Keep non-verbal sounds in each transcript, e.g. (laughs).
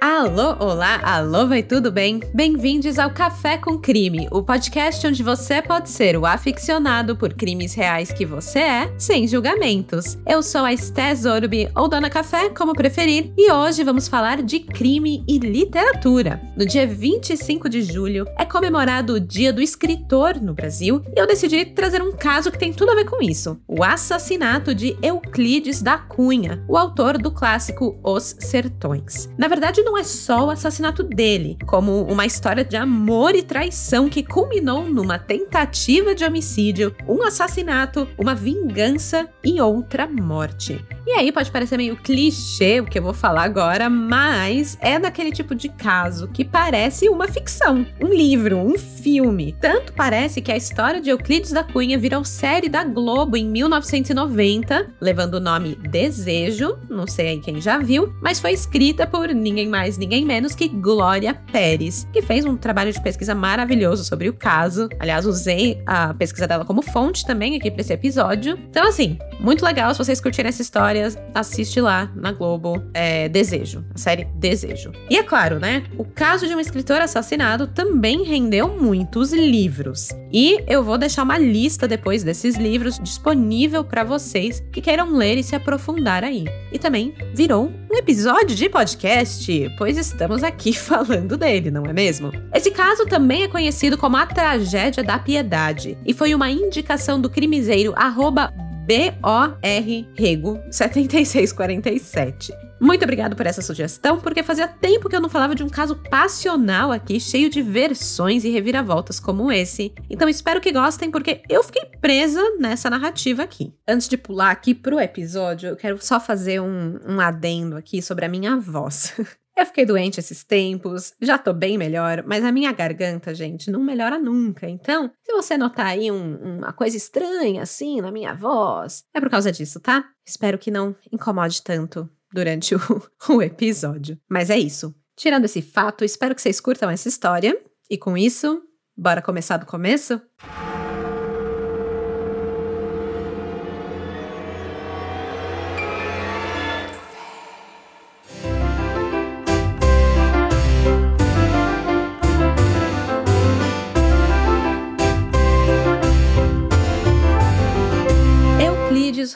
Alô, olá, alô, vai tudo bem? Bem-vindos ao Café com Crime, o podcast onde você pode ser o aficionado por crimes reais que você é, sem julgamentos. Eu sou a Esté Zorbi, ou Dona Café, como preferir, e hoje vamos falar de crime e literatura. No dia 25 de julho é comemorado o Dia do Escritor no Brasil, e eu decidi trazer um caso que tem tudo a ver com isso: o assassinato de Euclides da Cunha, o autor do clássico Os Sertões. Na verdade, é só o assassinato dele, como uma história de amor e traição que culminou numa tentativa de homicídio, um assassinato, uma vingança e outra morte. E aí pode parecer meio clichê o que eu vou falar agora, mas é daquele tipo de caso que parece uma ficção, um livro, um filme. Tanto parece que a história de Euclides da Cunha virou série da Globo em 1990, levando o nome Desejo, não sei quem já viu, mas foi escrita por ninguém mais, ninguém menos que Glória Pérez, que fez um trabalho de pesquisa maravilhoso sobre o caso. Aliás, usei a pesquisa dela como fonte também aqui para esse episódio. Então, assim, muito legal se vocês curtirem essa história, assiste lá na Globo é, Desejo, a série Desejo. E é claro, né? O caso de um escritor assassinado também rendeu muitos livros. E eu vou deixar uma lista depois desses livros disponível para vocês que queiram ler e se aprofundar aí. E também virou um episódio de podcast, pois estamos aqui (laughs) falando dele, não é mesmo? Esse caso também é conhecido como a tragédia da piedade e foi uma indicação do crimiseiro arroba B-O-R Rego 7647. Muito obrigado por essa sugestão, porque fazia tempo que eu não falava de um caso passional aqui, cheio de versões e reviravoltas como esse. Então espero que gostem, porque eu fiquei presa nessa narrativa aqui. Antes de pular aqui pro episódio, eu quero só fazer um, um adendo aqui sobre a minha voz. (laughs) Eu fiquei doente esses tempos, já tô bem melhor, mas a minha garganta, gente, não melhora nunca. Então, se você notar aí um, uma coisa estranha assim na minha voz, é por causa disso, tá? Espero que não incomode tanto durante (laughs) o, o episódio. Mas é isso. Tirando esse fato, espero que vocês curtam essa história. E com isso, bora começar do começo?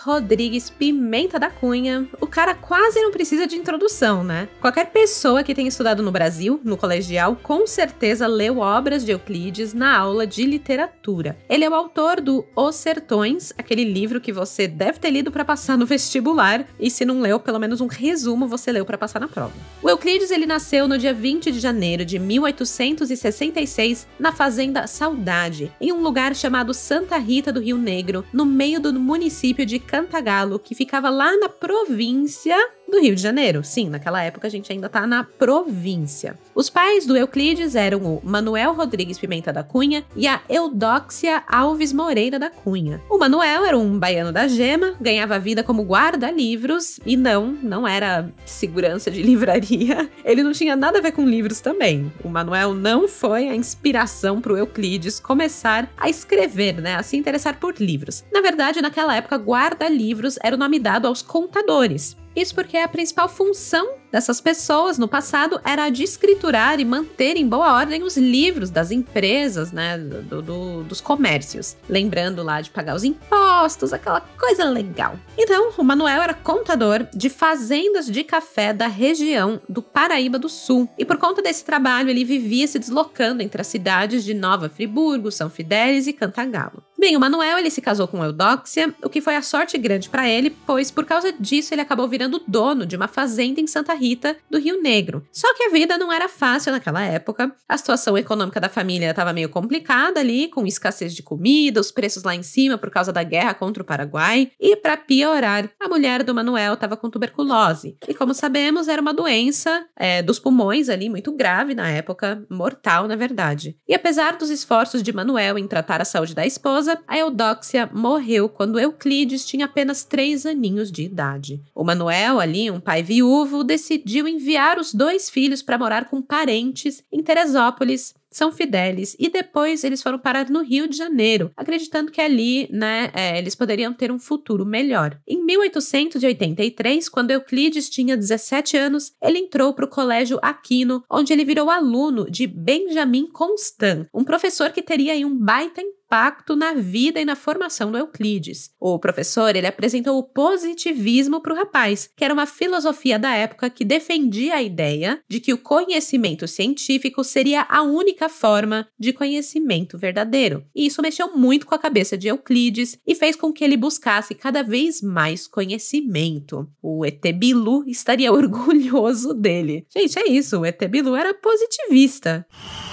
Rodrigues Pimenta da Cunha, o cara quase não precisa de introdução, né? Qualquer pessoa que tenha estudado no Brasil, no colegial, com certeza leu obras de Euclides na aula de literatura. Ele é o autor do Os Sertões, aquele livro que você deve ter lido para passar no vestibular, e se não leu, pelo menos um resumo você leu para passar na prova. O Euclides ele nasceu no dia 20 de janeiro de 1866 na fazenda Saudade, em um lugar chamado Santa Rita do Rio Negro, no meio do município de Cantagalo, que ficava lá na província do Rio de Janeiro. Sim, naquela época a gente ainda tá na província. Os pais do Euclides eram o Manuel Rodrigues Pimenta da Cunha e a Eudóxia Alves Moreira da Cunha. O Manuel era um baiano da gema, ganhava vida como guarda-livros e não, não era segurança de (laughs) livraria. Ele não tinha nada a ver com livros também. O Manuel não foi a inspiração para o Euclides começar a escrever, né, a se interessar por livros. Na verdade, naquela época, guarda-livros era o nome dado aos contadores. Isso porque a principal função dessas pessoas no passado era a de escriturar e manter em boa ordem os livros das empresas, né, do, do, dos comércios. Lembrando lá de pagar os impostos, aquela coisa legal. Então, o Manuel era contador de fazendas de café da região do Paraíba do Sul. E por conta desse trabalho, ele vivia se deslocando entre as cidades de Nova Friburgo, São Fidélis e Cantagalo. Bem, o Manuel ele se casou com Eudóxia, o que foi a sorte grande para ele, pois por causa disso ele acabou virando dono de uma fazenda em Santa Rita, do Rio Negro. Só que a vida não era fácil naquela época. A situação econômica da família estava meio complicada ali, com escassez de comida, os preços lá em cima por causa da guerra contra o Paraguai, e para piorar, a mulher do Manuel estava com tuberculose. E como sabemos, era uma doença é, dos pulmões ali muito grave na época, mortal na verdade. E apesar dos esforços de Manuel em tratar a saúde da esposa, a Eudóxia morreu quando Euclides tinha apenas três aninhos de idade. O Manuel, ali, um pai viúvo, decidiu enviar os dois filhos para morar com parentes em Teresópolis, São Fidélis e depois eles foram parar no Rio de Janeiro, acreditando que ali, né, é, eles poderiam ter um futuro melhor. Em 1883, quando Euclides tinha 17 anos, ele entrou para o Colégio Aquino, onde ele virou aluno de Benjamin Constant, um professor que teria aí um baita impacto na vida e na formação do Euclides. O professor ele apresentou o positivismo para o rapaz, que era uma filosofia da época que defendia a ideia de que o conhecimento científico seria a única forma de conhecimento verdadeiro. E isso mexeu muito com a cabeça de Euclides e fez com que ele buscasse cada vez mais conhecimento. O ET Bilu estaria (laughs) orgulhoso dele. Gente, é isso, o ET Bilu era positivista.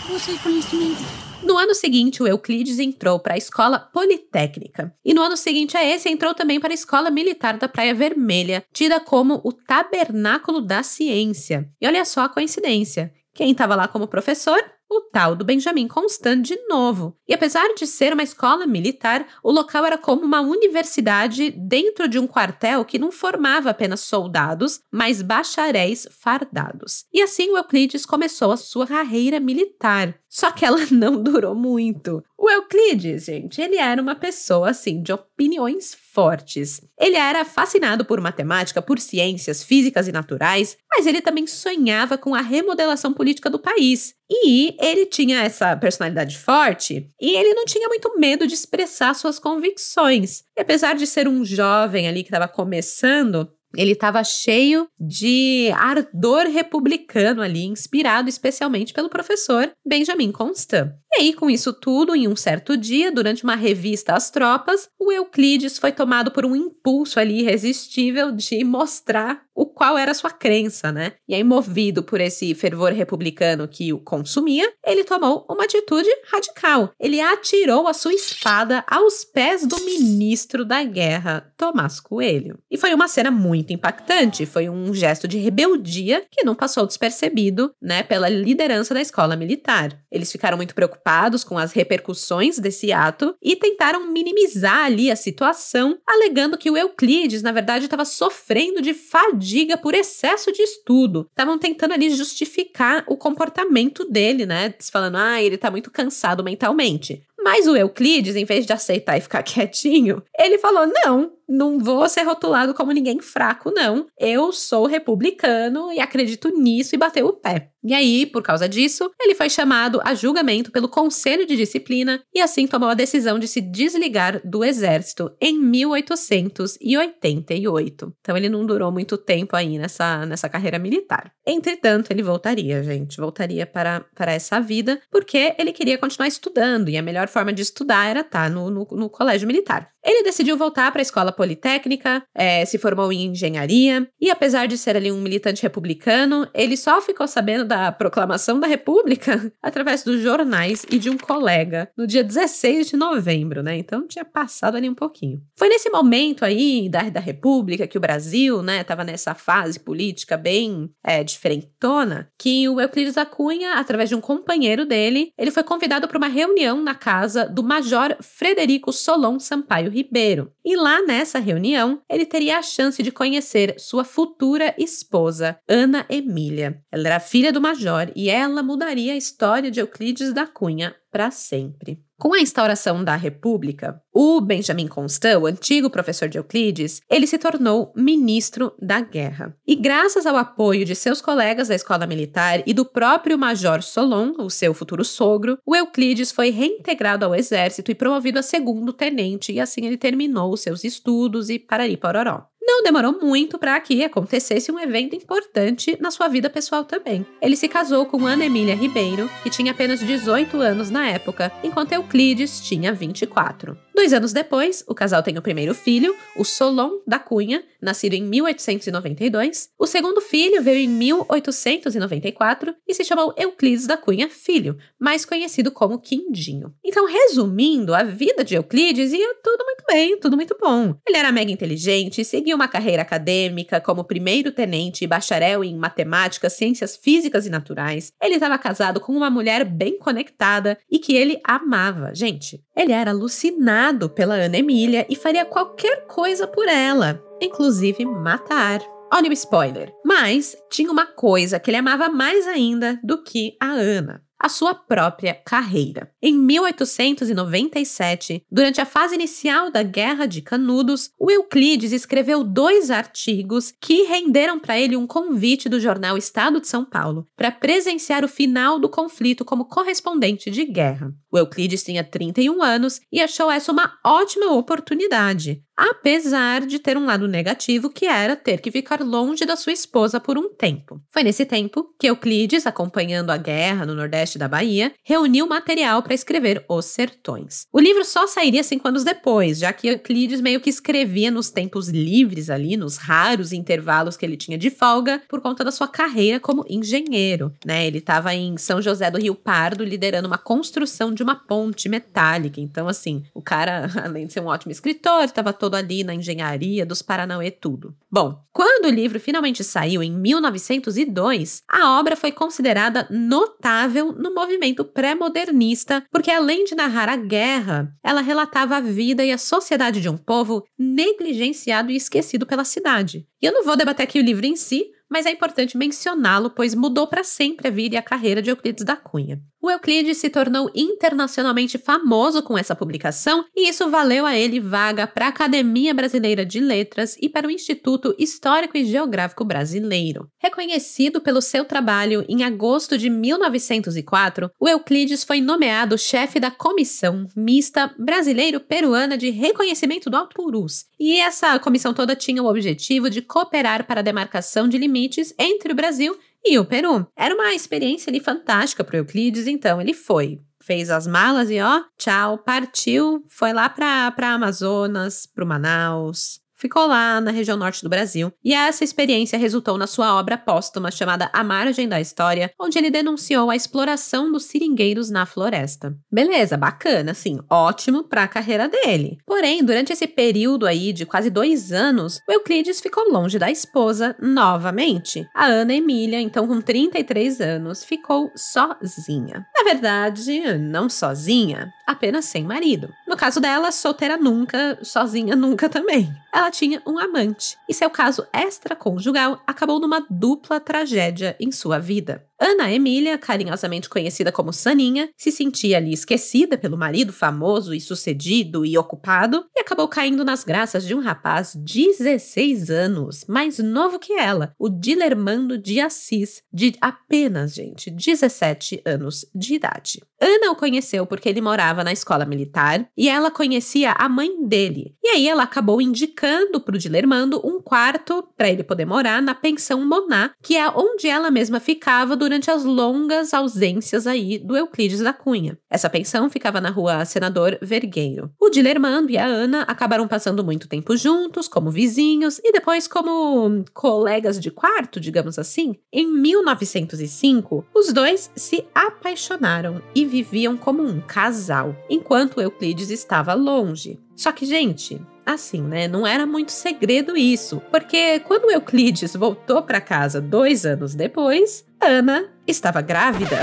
Busca conhecimento. No ano seguinte, o Euclides entrou para a escola politécnica. E no ano seguinte a esse, entrou também para a escola militar da Praia Vermelha, tida como o Tabernáculo da Ciência. E olha só a coincidência. Quem estava lá como professor? O tal do Benjamin Constant de novo. E apesar de ser uma escola militar, o local era como uma universidade dentro de um quartel que não formava apenas soldados, mas bacharéis fardados. E assim o Euclides começou a sua carreira militar. Só que ela (laughs) não durou muito. O Euclides, gente, ele era uma pessoa assim de opiniões fortes. Ele era fascinado por matemática, por ciências físicas e naturais, mas ele também sonhava com a remodelação política do país. E ele tinha essa personalidade forte e ele não tinha muito medo de expressar suas convicções. E apesar de ser um jovem ali que estava começando, ele estava cheio de ardor republicano ali, inspirado especialmente pelo professor Benjamin Constant. E aí, com isso tudo, em um certo dia, durante uma revista às tropas, o Euclides foi tomado por um impulso ali irresistível de mostrar o qual era sua crença, né? E aí, movido por esse fervor republicano que o consumia, ele tomou uma atitude radical. Ele atirou a sua espada aos pés do ministro da guerra, Tomás Coelho. E foi uma cena muito impactante, foi um gesto de rebeldia que não passou despercebido, né, pela liderança da escola militar. Eles ficaram muito preocupados com as repercussões desse ato e tentaram minimizar ali a situação, alegando que o Euclides, na verdade, estava sofrendo de fadiga diga por excesso de estudo. Estavam tentando ali justificar o comportamento dele, né? Falando, ah, ele tá muito cansado mentalmente. Mas o Euclides, em vez de aceitar e ficar (laughs) quietinho, ele falou: não, não vou ser rotulado como ninguém fraco, não. Eu sou republicano e acredito nisso e bateu o pé. E aí, por causa disso, ele foi chamado a julgamento pelo Conselho de Disciplina e assim tomou a decisão de se desligar do exército em 1888. Então ele não durou muito tempo aí nessa, nessa carreira militar. Entretanto, ele voltaria, gente, voltaria para, para essa vida porque ele queria continuar estudando e a melhor forma de estudar era estar no, no, no colégio militar. Ele decidiu voltar para a escola politécnica, é, se formou em engenharia e, apesar de ser ali um militante republicano, ele só ficou sabendo da proclamação da República (laughs) através dos jornais e de um colega no dia 16 de novembro, né? Então tinha passado ali um pouquinho. Foi nesse momento aí da, da República que o Brasil, né, estava nessa fase política bem é, diferentona, que o Euclides da Cunha, através de um companheiro dele, ele foi convidado para uma reunião na casa do Major Frederico Solon Sampaio Ribeiro. E lá nessa reunião, ele teria a chance de conhecer sua futura esposa, Ana Emília. Ela era filha do Major e ela mudaria a história de Euclides da Cunha para sempre. Com a instauração da República, o Benjamin Constant, o antigo professor de Euclides, ele se tornou ministro da guerra. E graças ao apoio de seus colegas da escola militar e do próprio Major Solon, o seu futuro sogro, o Euclides foi reintegrado ao exército e promovido a segundo tenente, e assim ele terminou seus estudos e parari pororó. Não demorou muito para que acontecesse um evento importante na sua vida pessoal também. Ele se casou com Ana Emília Ribeiro, que tinha apenas 18 anos na época, enquanto Euclides tinha 24. Dois anos depois, o casal tem o primeiro filho, o Solon da Cunha, nascido em 1892. O segundo filho veio em 1894 e se chamou Euclides da Cunha Filho, mais conhecido como Quindinho. Então, resumindo, a vida de Euclides ia tudo muito bem, tudo muito bom. Ele era mega inteligente, uma carreira acadêmica como primeiro tenente e bacharel em matemática, ciências físicas e naturais. Ele estava casado com uma mulher bem conectada e que ele amava. Gente, ele era alucinado pela Ana Emília e faria qualquer coisa por ela, inclusive matar. Olha o spoiler. Mas tinha uma coisa que ele amava mais ainda do que a Ana. A sua própria carreira. Em 1897, durante a fase inicial da Guerra de Canudos, o Euclides escreveu dois artigos que renderam para ele um convite do jornal Estado de São Paulo para presenciar o final do conflito como correspondente de guerra. O Euclides tinha 31 anos e achou essa uma ótima oportunidade apesar de ter um lado negativo que era ter que ficar longe da sua esposa por um tempo. Foi nesse tempo que Euclides, acompanhando a guerra no nordeste da Bahia, reuniu material para escrever Os Sertões. O livro só sairia cinco anos depois, já que Euclides meio que escrevia nos tempos livres ali, nos raros intervalos que ele tinha de folga, por conta da sua carreira como engenheiro. Né? Ele estava em São José do Rio Pardo liderando uma construção de uma ponte metálica. Então, assim, o cara, (laughs) além de ser um ótimo escritor, estava todo ali na engenharia dos Paranauê tudo. Bom, quando o livro finalmente saiu em 1902, a obra foi considerada notável no movimento pré-modernista, porque além de narrar a guerra, ela relatava a vida e a sociedade de um povo negligenciado e esquecido pela cidade. E eu não vou debater aqui o livro em si, mas é importante mencioná-lo, pois mudou para sempre a vida e a carreira de Euclides da Cunha. O Euclides se tornou internacionalmente famoso com essa publicação e isso valeu a ele vaga para a Academia Brasileira de Letras e para o Instituto Histórico e Geográfico Brasileiro. Reconhecido pelo seu trabalho, em agosto de 1904, o Euclides foi nomeado chefe da Comissão Mista Brasileiro-Peruana de Reconhecimento do Alto Purus. E essa comissão toda tinha o objetivo de cooperar para a demarcação de limites entre o Brasil e o Peru. Era uma experiência ali fantástica para Euclides, então ele foi. Fez as malas e ó, tchau, partiu, foi lá para Amazonas, para Manaus, ficou lá na região norte do Brasil, e essa experiência resultou na sua obra póstuma chamada A Margem da História, onde ele denunciou a exploração dos seringueiros na floresta. Beleza, bacana, assim, ótimo para a carreira dele. Porém, durante esse período aí de quase dois anos, o Euclides ficou longe da esposa novamente. A Ana Emília, então com 33 anos, ficou sozinha. Na verdade, não sozinha, apenas sem marido. No caso dela, solteira nunca, sozinha nunca também. Ela tinha um amante, e seu caso extraconjugal acabou numa dupla tragédia em sua vida. Ana Emília, carinhosamente conhecida como Saninha, se sentia ali esquecida pelo marido famoso e sucedido e ocupado e acabou caindo nas graças de um rapaz 16 anos, mais novo que ela, o Dilermando de Assis, de apenas, gente, 17 anos de idade. Ana o conheceu porque ele morava na escola militar e ela conhecia a mãe dele. E aí ela acabou indicando para o Dilermando um quarto para ele poder morar na pensão Moná, que é onde ela mesma ficava durante as longas ausências aí do Euclides da Cunha. Essa pensão ficava na rua Senador Vergueiro. O Dilermando e a Ana acabaram passando muito tempo juntos, como vizinhos e depois como colegas de quarto, digamos assim. Em 1905, os dois se apaixonaram e viviam como um casal, enquanto Euclides estava longe. Só que, gente, assim, né? Não era muito segredo isso, porque quando Euclides voltou para casa dois anos depois, Ana estava grávida.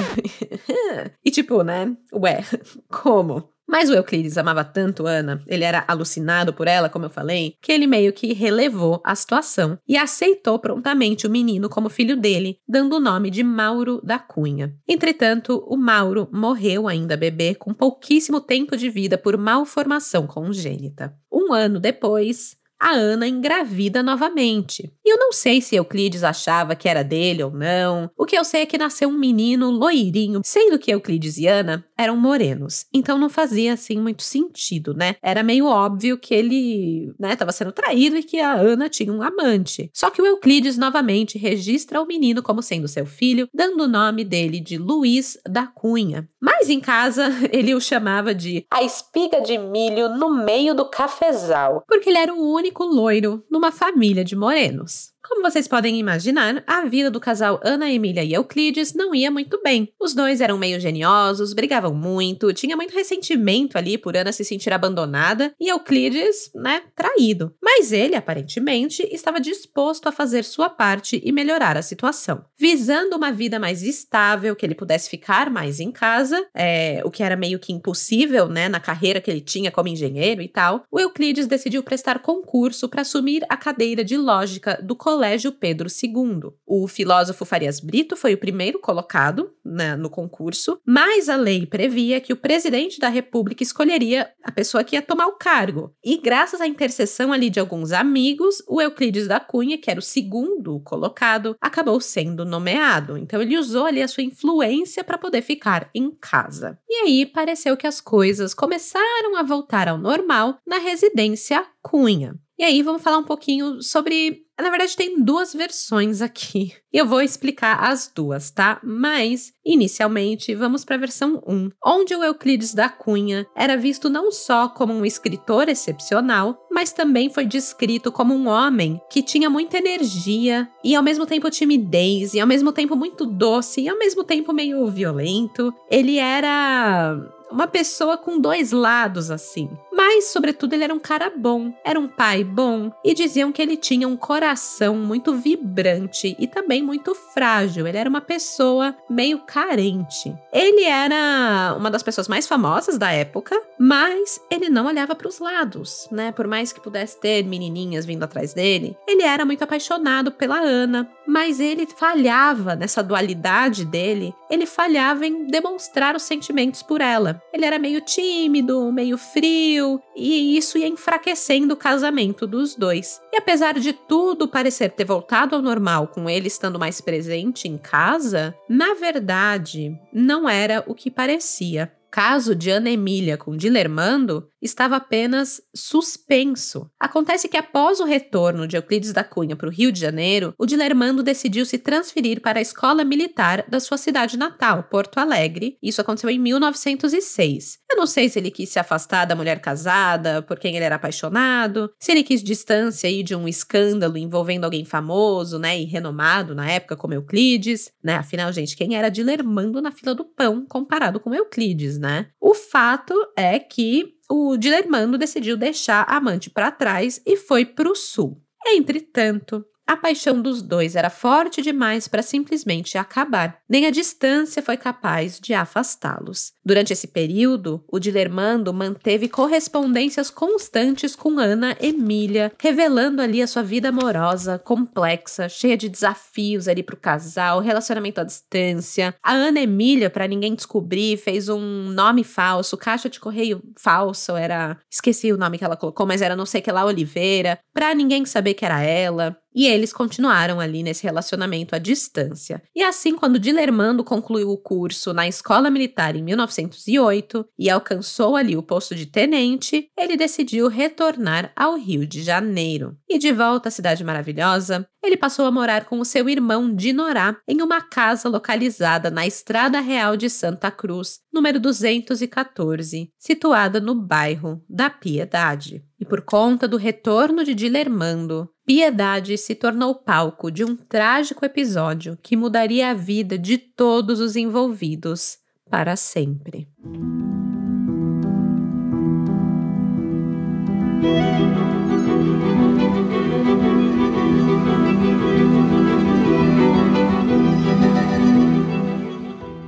(laughs) e tipo, né? Ué, (laughs) como? Mas o Euclides amava tanto Ana, ele era alucinado por ela, como eu falei, que ele meio que relevou a situação e aceitou prontamente o menino como filho dele, dando o nome de Mauro da Cunha. Entretanto, o Mauro morreu ainda bebê com pouquíssimo tempo de vida por malformação congênita. Um ano depois, a Ana engravida novamente. E eu não sei se Euclides achava que era dele ou não. O que eu sei é que nasceu um menino loirinho, sendo que Euclides e Ana eram morenos. Então não fazia assim muito sentido, né? Era meio óbvio que ele, né, estava sendo traído e que a Ana tinha um amante. Só que o Euclides novamente registra o menino como sendo seu filho, dando o nome dele de Luiz da Cunha. Mas em casa (laughs) ele o chamava de a espiga de milho no meio do cafezal, porque ele era o único único loiro numa família de morenos. Como vocês podem imaginar, a vida do casal Ana Emília e Euclides não ia muito bem. Os dois eram meio geniosos, brigavam muito, tinha muito ressentimento ali por Ana se sentir abandonada e Euclides, né, traído. Mas ele, aparentemente, estava disposto a fazer sua parte e melhorar a situação. Visando uma vida mais estável, que ele pudesse ficar mais em casa, é, o que era meio que impossível, né, na carreira que ele tinha como engenheiro e tal, o Euclides decidiu prestar concurso para assumir a cadeira de lógica do colégio Colégio Pedro II. O filósofo Farias Brito foi o primeiro colocado né, no concurso, mas a lei previa que o presidente da República escolheria a pessoa que ia tomar o cargo. E graças à intercessão ali de alguns amigos, o Euclides da Cunha, que era o segundo colocado, acabou sendo nomeado. Então ele usou ali a sua influência para poder ficar em casa. E aí pareceu que as coisas começaram a voltar ao normal na residência Cunha. E aí vamos falar um pouquinho sobre na verdade, tem duas versões aqui. E eu vou explicar as duas, tá? Mas, inicialmente, vamos para a versão 1, onde o Euclides da Cunha era visto não só como um escritor excepcional, mas também foi descrito como um homem que tinha muita energia e ao mesmo tempo timidez, e ao mesmo tempo muito doce, e ao mesmo tempo meio violento. Ele era uma pessoa com dois lados assim. Mas, sobretudo, ele era um cara bom, era um pai bom e diziam que ele tinha um coração muito vibrante e também muito frágil. Ele era uma pessoa meio carente. Ele era uma das pessoas mais famosas da época, mas ele não olhava para os lados, né? Por mais que pudesse ter menininhas vindo atrás dele, ele era muito apaixonado pela Ana, mas ele falhava nessa dualidade dele, ele falhava em demonstrar os sentimentos por ela. Ele era meio tímido, meio frio e isso ia enfraquecendo o casamento dos dois. E apesar de tudo parecer ter voltado ao normal com ele estando mais presente em casa, na verdade não era o que parecia caso de Ana Emília com Dilermando estava apenas suspenso. Acontece que após o retorno de Euclides da Cunha para o Rio de Janeiro, o Dilermando decidiu se transferir para a escola militar da sua cidade natal, Porto Alegre. Isso aconteceu em 1906. Eu não sei se ele quis se afastar da mulher casada, por quem ele era apaixonado, se ele quis distância aí de um escândalo envolvendo alguém famoso, né, e renomado na época como Euclides, né? Afinal, gente, quem era Dilermando na fila do pão comparado com Euclides, né? O fato é que o Dilermando decidiu deixar a amante para trás e foi para o sul. Entretanto, a paixão dos dois era forte demais para simplesmente acabar. Nem a distância foi capaz de afastá-los. Durante esse período, o Dilermando manteve correspondências constantes com Ana Emília, revelando ali a sua vida amorosa, complexa, cheia de desafios ali para o casal, relacionamento à distância. A Ana Emília, para ninguém descobrir, fez um nome falso, caixa de correio falso, era. Esqueci o nome que ela colocou, mas era não sei que lá Oliveira, para ninguém saber que era ela. E eles continuaram ali nesse relacionamento à distância. E assim, quando Dilermando concluiu o curso na escola militar em 1908 e alcançou ali o posto de tenente, ele decidiu retornar ao Rio de Janeiro. E de volta à cidade maravilhosa, ele passou a morar com o seu irmão Dinorá em uma casa localizada na Estrada Real de Santa Cruz, número 214, situada no bairro da Piedade. E por conta do retorno de Dilermando, Piedade se tornou palco de um trágico episódio que mudaria a vida de todos os envolvidos para sempre.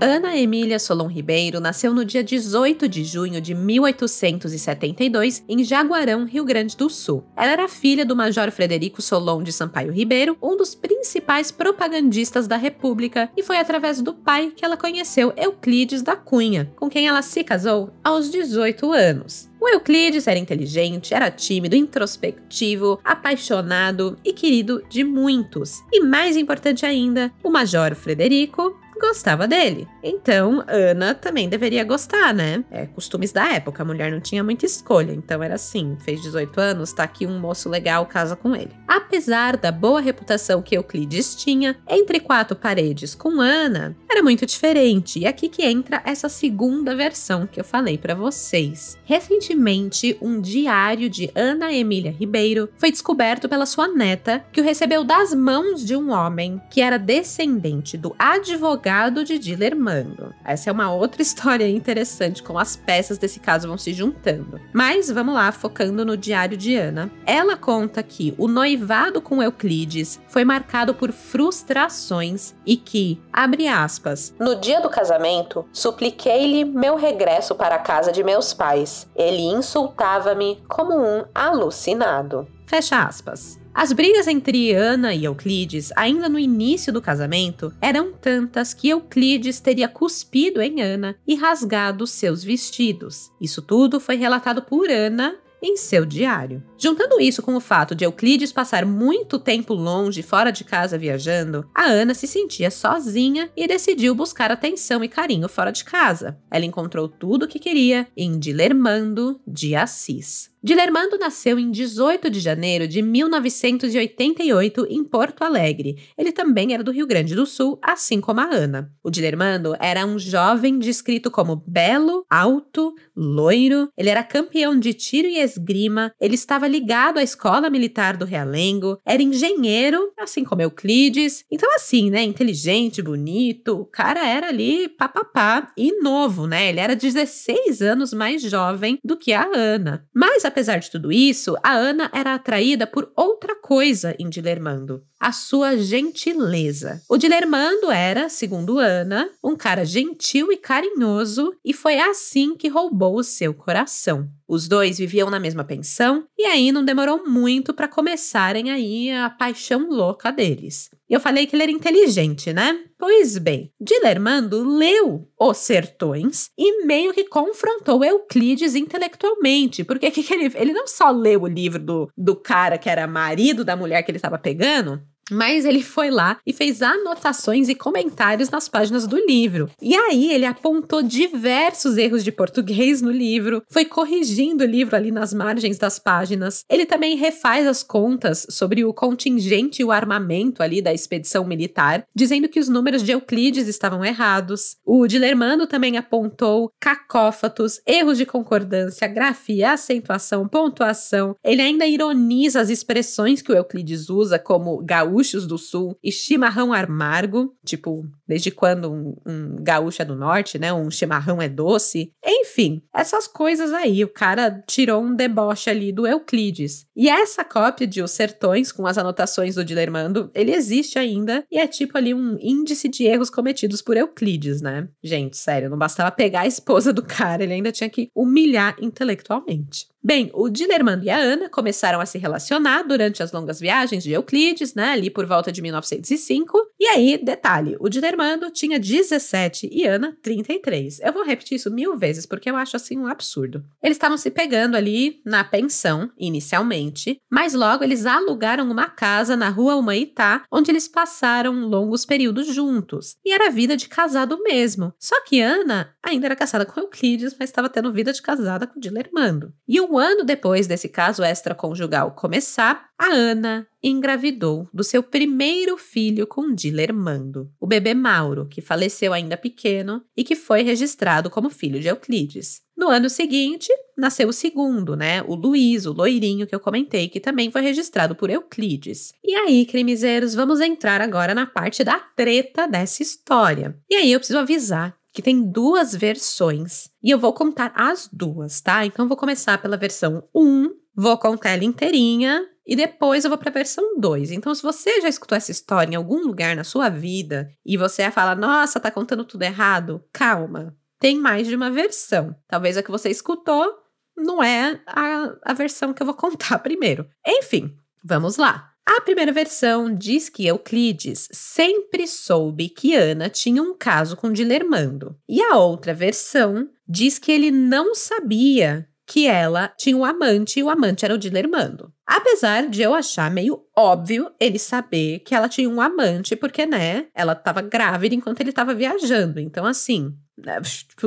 Ana Emília Solon Ribeiro nasceu no dia 18 de junho de 1872 em Jaguarão, Rio Grande do Sul. Ela era filha do Major Frederico Solon de Sampaio Ribeiro, um dos principais propagandistas da República, e foi através do pai que ela conheceu Euclides da Cunha, com quem ela se casou aos 18 anos. O Euclides era inteligente, era tímido, introspectivo, apaixonado e querido de muitos. E mais importante ainda, o Major Frederico gostava dele. Então, Ana também deveria gostar, né? É costumes da época, a mulher não tinha muita escolha, então era assim: fez 18 anos, tá aqui um moço legal, casa com ele. Apesar da boa reputação que Euclides tinha, entre quatro paredes com Ana, era muito diferente. E aqui que entra essa segunda versão que eu falei para vocês. Recentemente, um diário de Ana Emília Ribeiro foi descoberto pela sua neta, que o recebeu das mãos de um homem que era descendente do advogado legado de Dilermando. Essa é uma outra (laughs) história interessante, como as peças desse caso vão se juntando. Mas vamos lá, focando no diário de Ana. Ela conta que o noivado com Euclides foi marcado por frustrações e que, abre aspas, no dia do casamento, supliquei-lhe meu regresso para a casa de meus pais. Ele insultava-me como um alucinado. Fecha aspas. As brigas entre Ana e Euclides, ainda no início do casamento, eram tantas que Euclides teria cuspido em Ana e rasgado seus vestidos. Isso tudo foi relatado por Ana em seu diário. Juntando isso com o fato de Euclides passar muito tempo longe, fora de casa viajando, a Ana se sentia sozinha e decidiu buscar atenção e carinho fora de casa. Ela encontrou tudo o que queria em Dilermando de Assis. Dilermando nasceu em 18 de janeiro de 1988 em Porto Alegre. Ele também era do Rio Grande do Sul, assim como a Ana. O Dilermando era um jovem descrito como belo, alto, loiro. Ele era campeão de tiro e esgrima. Ele estava ligado à escola militar do Realengo. Era engenheiro, assim como Euclides. Então, assim, né? Inteligente, bonito. O cara era ali papapá e novo, né? Ele era 16 anos mais jovem do que a Ana. Mas apesar de tudo isso, a Ana era atraída por outra coisa em Dilermando: a sua gentileza. O Dilermando era, segundo Ana, um cara gentil e carinhoso, e foi assim que roubou o seu coração. Os dois viviam na mesma pensão e aí não demorou muito para começarem aí a paixão louca deles. Eu falei que ele era inteligente, né? Pois bem, Dilermando leu Os Sertões e meio que confrontou Euclides intelectualmente, porque que, que ele, ele não só leu o livro do, do cara que era marido da mulher que ele estava pegando, mas ele foi lá e fez anotações e comentários nas páginas do livro. E aí ele apontou diversos erros de português no livro, foi corrigindo o livro ali nas margens das páginas. Ele também refaz as contas sobre o contingente e o armamento ali da expedição militar, dizendo que os números de Euclides estavam errados. O Dilermando também apontou cacófatos, erros de concordância, grafia, acentuação, pontuação. Ele ainda ironiza as expressões que o Euclides usa, como gaúcho gaúchos do sul e chimarrão amargo, tipo, desde quando um, um gaúcho é do norte, né? Um chimarrão é doce. Enfim, essas coisas aí. O cara tirou um deboche ali do Euclides. E essa cópia de Os Sertões, com as anotações do Dilermando, ele existe ainda e é tipo ali um índice de erros cometidos por Euclides, né? Gente, sério, não bastava pegar a esposa do (laughs) cara, ele ainda tinha que humilhar intelectualmente. Bem, o Dilermando e a Ana começaram a se relacionar durante as longas viagens de Euclides, né, ali por volta de 1905. E aí, detalhe, o Dilermando tinha 17 e Ana 33. Eu vou repetir isso mil vezes porque eu acho assim um absurdo. Eles estavam se pegando ali na pensão, inicialmente, mas logo eles alugaram uma casa na rua Humaitá, onde eles passaram longos períodos juntos. E era vida de casado mesmo. Só que Ana ainda era casada com Euclides, mas estava tendo vida de casada com Dilermando. E o um ano depois desse caso extraconjugal começar, a Ana engravidou do seu primeiro filho com Dilermando, o bebê Mauro, que faleceu ainda pequeno e que foi registrado como filho de Euclides. No ano seguinte, nasceu o segundo, né? O Luiz, o loirinho que eu comentei, que também foi registrado por Euclides. E aí, crimizeiros, vamos entrar agora na parte da treta dessa história. E aí eu preciso avisar que tem duas versões e eu vou contar as duas, tá? Então vou começar pela versão 1, vou contar ela inteirinha e depois eu vou para a versão 2. Então se você já escutou essa história em algum lugar na sua vida e você fala: "Nossa, tá contando tudo errado". Calma. Tem mais de uma versão. Talvez a que você escutou não é a, a versão que eu vou (laughs) contar primeiro. Enfim, vamos lá. A primeira versão diz que Euclides sempre soube que Ana tinha um caso com Dilermando. E a outra versão diz que ele não sabia que ela tinha um amante e o amante era o Dilermando. Apesar de eu achar meio óbvio ele saber que ela tinha um amante, porque, né, ela estava grávida enquanto ele estava viajando. Então, assim,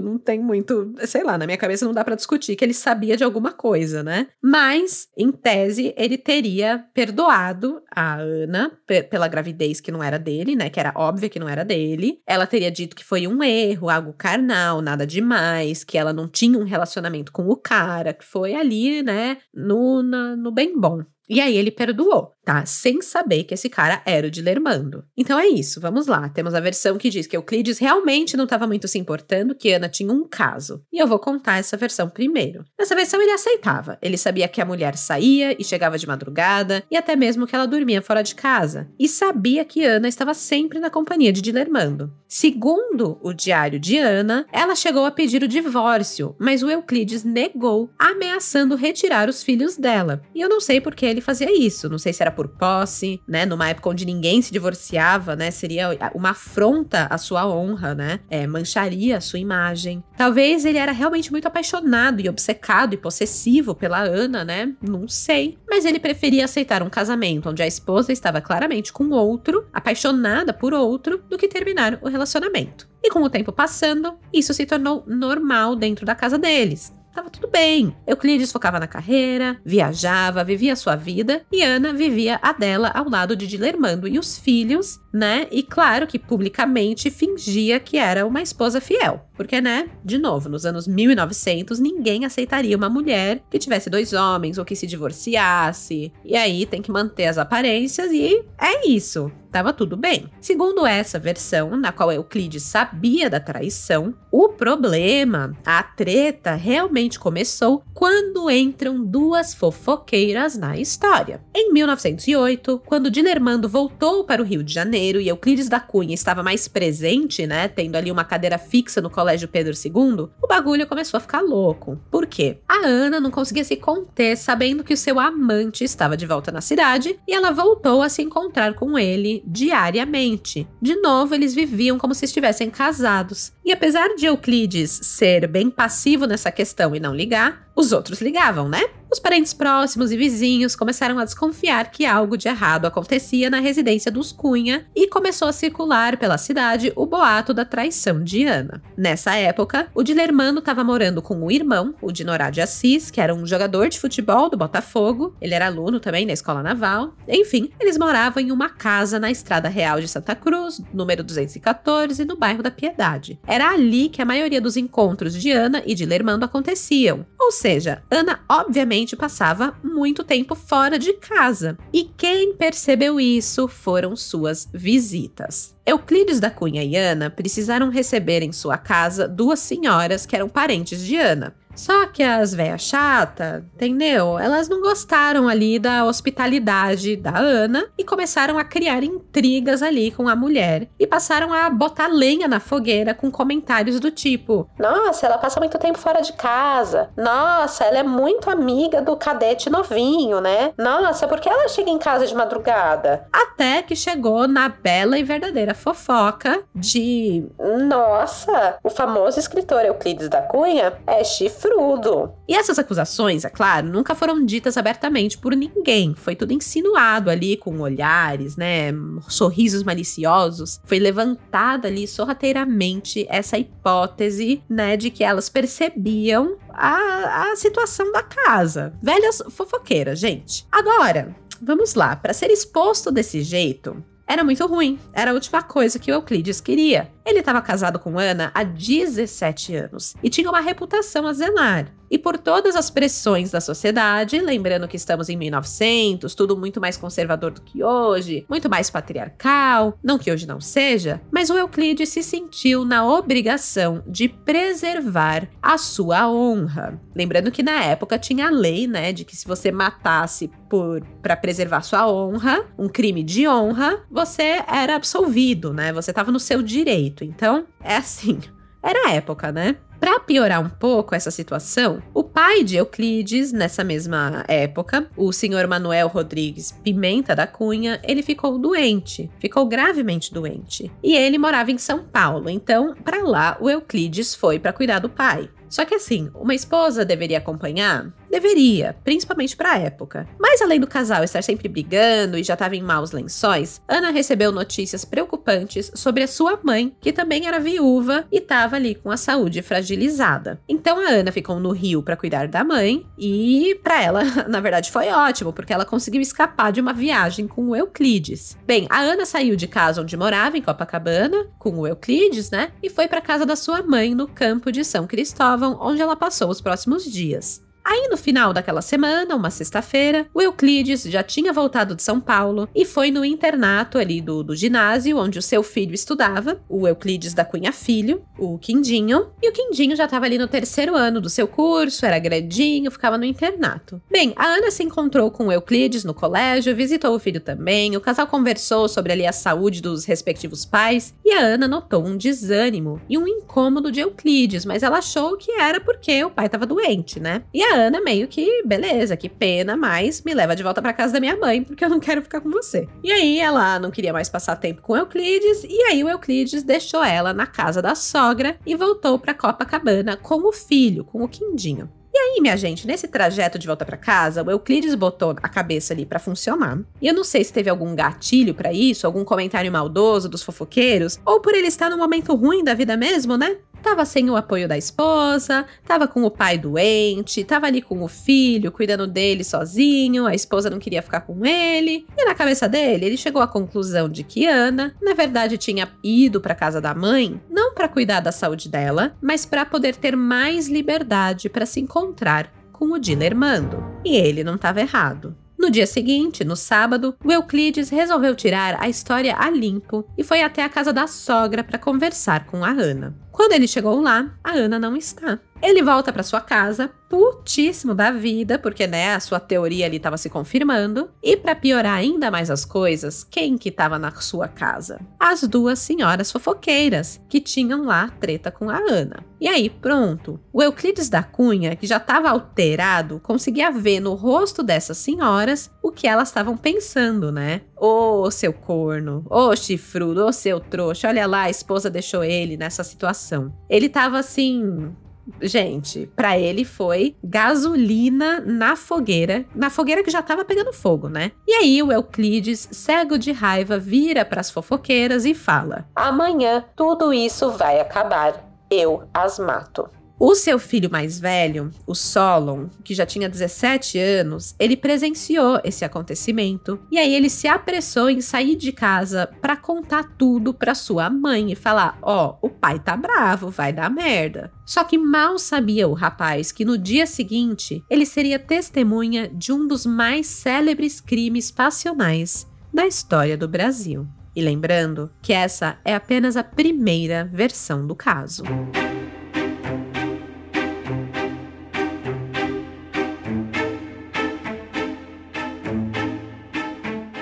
não tem muito, sei lá, na minha cabeça não dá para discutir que ele sabia de alguma coisa, né? Mas, em tese, ele teria perdoado a Ana pela gravidez que não era dele, né? Que era óbvia que não era dele. Ela teria dito que foi um erro, algo carnal, nada demais, que ela não tinha um relacionamento com o cara, que foi ali, né, no, na, no bem bom. E aí ele perdoou, tá? Sem saber que esse cara era o Dilermando. Então é isso, vamos lá. Temos a versão que diz que Euclides realmente não estava muito se importando, que Ana tinha um caso. E eu vou contar essa versão primeiro. Nessa versão ele aceitava. Ele sabia que a mulher saía e chegava de madrugada, e até mesmo que ela dormia fora de casa. E sabia que Ana estava sempre na companhia de Dilermando. Segundo o diário de Ana, ela chegou a pedir o divórcio, mas o Euclides negou, ameaçando retirar os filhos dela. E eu não sei por que ele fazia isso, não sei se era por posse, né? Numa época onde ninguém se divorciava, né? Seria uma afronta à sua honra, né? É, mancharia a sua imagem. Talvez ele era realmente muito apaixonado e obcecado e possessivo pela Ana, né? Não sei. Mas ele preferia aceitar um casamento onde a esposa estava claramente com outro, apaixonada por outro, do que terminar o relacionamento relacionamento. E com o tempo passando, isso se tornou normal dentro da casa deles. Tava tudo bem. Euclides focava na carreira, viajava, vivia a sua vida e Ana vivia a dela ao lado de Dilermando e os filhos, né? E claro que publicamente fingia que era uma esposa fiel. Porque, né, de novo, nos anos 1900, ninguém aceitaria uma mulher que tivesse dois homens ou que se divorciasse. E aí tem que manter as aparências e é isso. Tava tudo bem. Segundo essa versão, na qual Euclides sabia da traição, o problema, a treta, realmente começou quando entram duas fofoqueiras na história. Em 1908, quando Dilermando voltou para o Rio de Janeiro e Euclides da Cunha estava mais presente, né, tendo ali uma cadeira fixa no Colégio Pedro II, o bagulho começou a ficar louco. Por quê? A Ana não conseguia se conter sabendo que o seu amante estava de volta na cidade e ela voltou a se encontrar com ele diariamente. De novo, eles viviam como se estivessem casados. E apesar de Euclides ser bem passivo nessa questão e não ligar, os outros ligavam, né? Os parentes próximos e vizinhos começaram a desconfiar que algo de errado acontecia na residência dos Cunha e começou a circular pela cidade o boato da traição de Ana. Nessa época, o Dilermano estava morando com o irmão, o Dinorá de Assis, que era um jogador de futebol do Botafogo. Ele era aluno também na escola naval. Enfim, eles moravam em uma casa na Estrada Real de Santa Cruz, número 214, no bairro da Piedade. Era ali que a maioria dos encontros de Ana e Dilermando aconteciam. Ou seja, Ana obviamente passava muito tempo fora de casa. E quem percebeu isso foram suas visitas. Euclides da Cunha e Ana precisaram receber em sua casa duas senhoras que eram parentes de Ana. Só que as velhas chata, entendeu? Elas não gostaram ali da hospitalidade da Ana e começaram a criar intrigas ali com a mulher e passaram a botar lenha na fogueira com comentários do tipo: Nossa, ela passa muito tempo fora de casa. Nossa, ela é muito amiga do cadete novinho, né? Nossa, por que ela chega em casa de madrugada? Até que chegou na bela e verdadeira fofoca de: Nossa, o famoso escritor Euclides da Cunha é chifre chifrudo. E essas acusações, é claro, nunca foram ditas abertamente por ninguém. Foi tudo insinuado ali com olhares, né? Sorrisos maliciosos. Foi levantada ali sorrateiramente essa hipótese, né, de que elas percebiam a, a situação da casa. Velhas fofoqueiras, gente. Agora, vamos lá, para ser exposto desse jeito, era muito ruim. Era a última coisa que Euclides queria. Ele estava casado com Ana há 17 anos e tinha uma reputação a zelar. E por todas as pressões da sociedade, lembrando que estamos em 1900, tudo muito mais conservador do que hoje, muito mais patriarcal, não que hoje não seja, mas o Euclides se sentiu na obrigação de preservar a sua honra. Lembrando que na época tinha a lei, né, de que se você matasse por para preservar sua honra, um crime de honra, você era absolvido, né? Você estava no seu direito. Então, é assim. Era a época, né? Para piorar um pouco essa situação, o pai de Euclides, nessa mesma época, o senhor Manuel Rodrigues Pimenta da Cunha, ele ficou doente, ficou gravemente doente. E ele morava em São Paulo, então para lá o Euclides foi para cuidar do pai. Só que assim, uma esposa deveria acompanhar? Deveria, principalmente para a época. Mas além do casal estar sempre brigando e já estava em maus lençóis, Ana recebeu notícias preocupantes sobre a sua mãe, que também era viúva e estava ali com a saúde fragilizada. Então a Ana ficou no Rio para cuidar da mãe e para ela, (laughs) na verdade, foi ótimo, porque ela conseguiu escapar de uma viagem com o Euclides. Bem, a Ana saiu de casa onde morava em Copacabana com o Euclides, né? E foi para casa da sua mãe no campo de São Cristóvão, onde ela passou os próximos dias. Aí no final daquela semana, uma sexta-feira, o Euclides já tinha voltado de São Paulo e foi no internato ali do, do ginásio onde o seu filho estudava, o Euclides da Cunha Filho, o Quindinho. E o Quindinho já estava ali no terceiro ano do seu curso, era grandinho, ficava no internato. Bem, a Ana se encontrou com o Euclides no colégio, visitou o filho também, o casal conversou sobre ali a saúde dos respectivos pais, e a Ana notou um desânimo e um incômodo de Euclides, mas ela achou que era porque o pai estava doente, né? E a Ana meio que, beleza, que pena, mas me leva de volta para casa da minha mãe, porque eu não quero ficar com você. E aí ela não queria mais passar tempo com Euclides, e aí o Euclides deixou ela na casa da sogra e voltou para Copacabana com o filho, com o Quindinho. E aí, minha gente, nesse trajeto de volta para casa, o Euclides botou a cabeça ali para funcionar. E eu não sei se teve algum gatilho para isso, algum comentário maldoso dos fofoqueiros, ou por ele estar num momento ruim da vida mesmo, né? Tava sem o apoio da esposa, tava com o pai doente, tava ali com o filho, cuidando dele sozinho, a esposa não queria ficar com ele. E na cabeça dele, ele chegou à conclusão de que Ana, na verdade, tinha ido para casa da mãe, não para cuidar da saúde dela, mas para poder ter mais liberdade para se encontrar com o Dilermando. E ele não estava errado. No dia seguinte, no sábado, o Euclides resolveu tirar a história a limpo e foi até a casa da sogra para conversar com a Ana. Quando ele chegou lá, a Ana não está. Ele volta para sua casa, putíssimo da vida, porque né, a sua teoria ali estava se confirmando. E para piorar ainda mais as coisas, quem que estava na sua casa? As duas senhoras fofoqueiras que tinham lá treta com a Ana. E aí, pronto. O Euclides da Cunha, que já estava alterado, conseguia ver no rosto dessas senhoras o que elas estavam pensando, né? Ô, oh, seu corno, ô, oh, chifrudo, ô, oh, seu trouxa, olha lá, a esposa deixou ele nessa situação. Ele tava assim, Gente, para ele foi gasolina na fogueira, na fogueira que já tava pegando fogo, né? E aí o Euclides, cego de raiva, vira para as fofoqueiras e fala: "Amanhã tudo isso vai acabar. Eu as mato." O seu filho mais velho, o Solon, que já tinha 17 anos, ele presenciou esse acontecimento e aí ele se apressou em sair de casa para contar tudo para sua mãe e falar: "Ó, oh, o pai tá bravo, vai dar merda". Só que mal sabia o rapaz que no dia seguinte ele seria testemunha de um dos mais célebres crimes passionais da história do Brasil. E lembrando que essa é apenas a primeira versão do caso.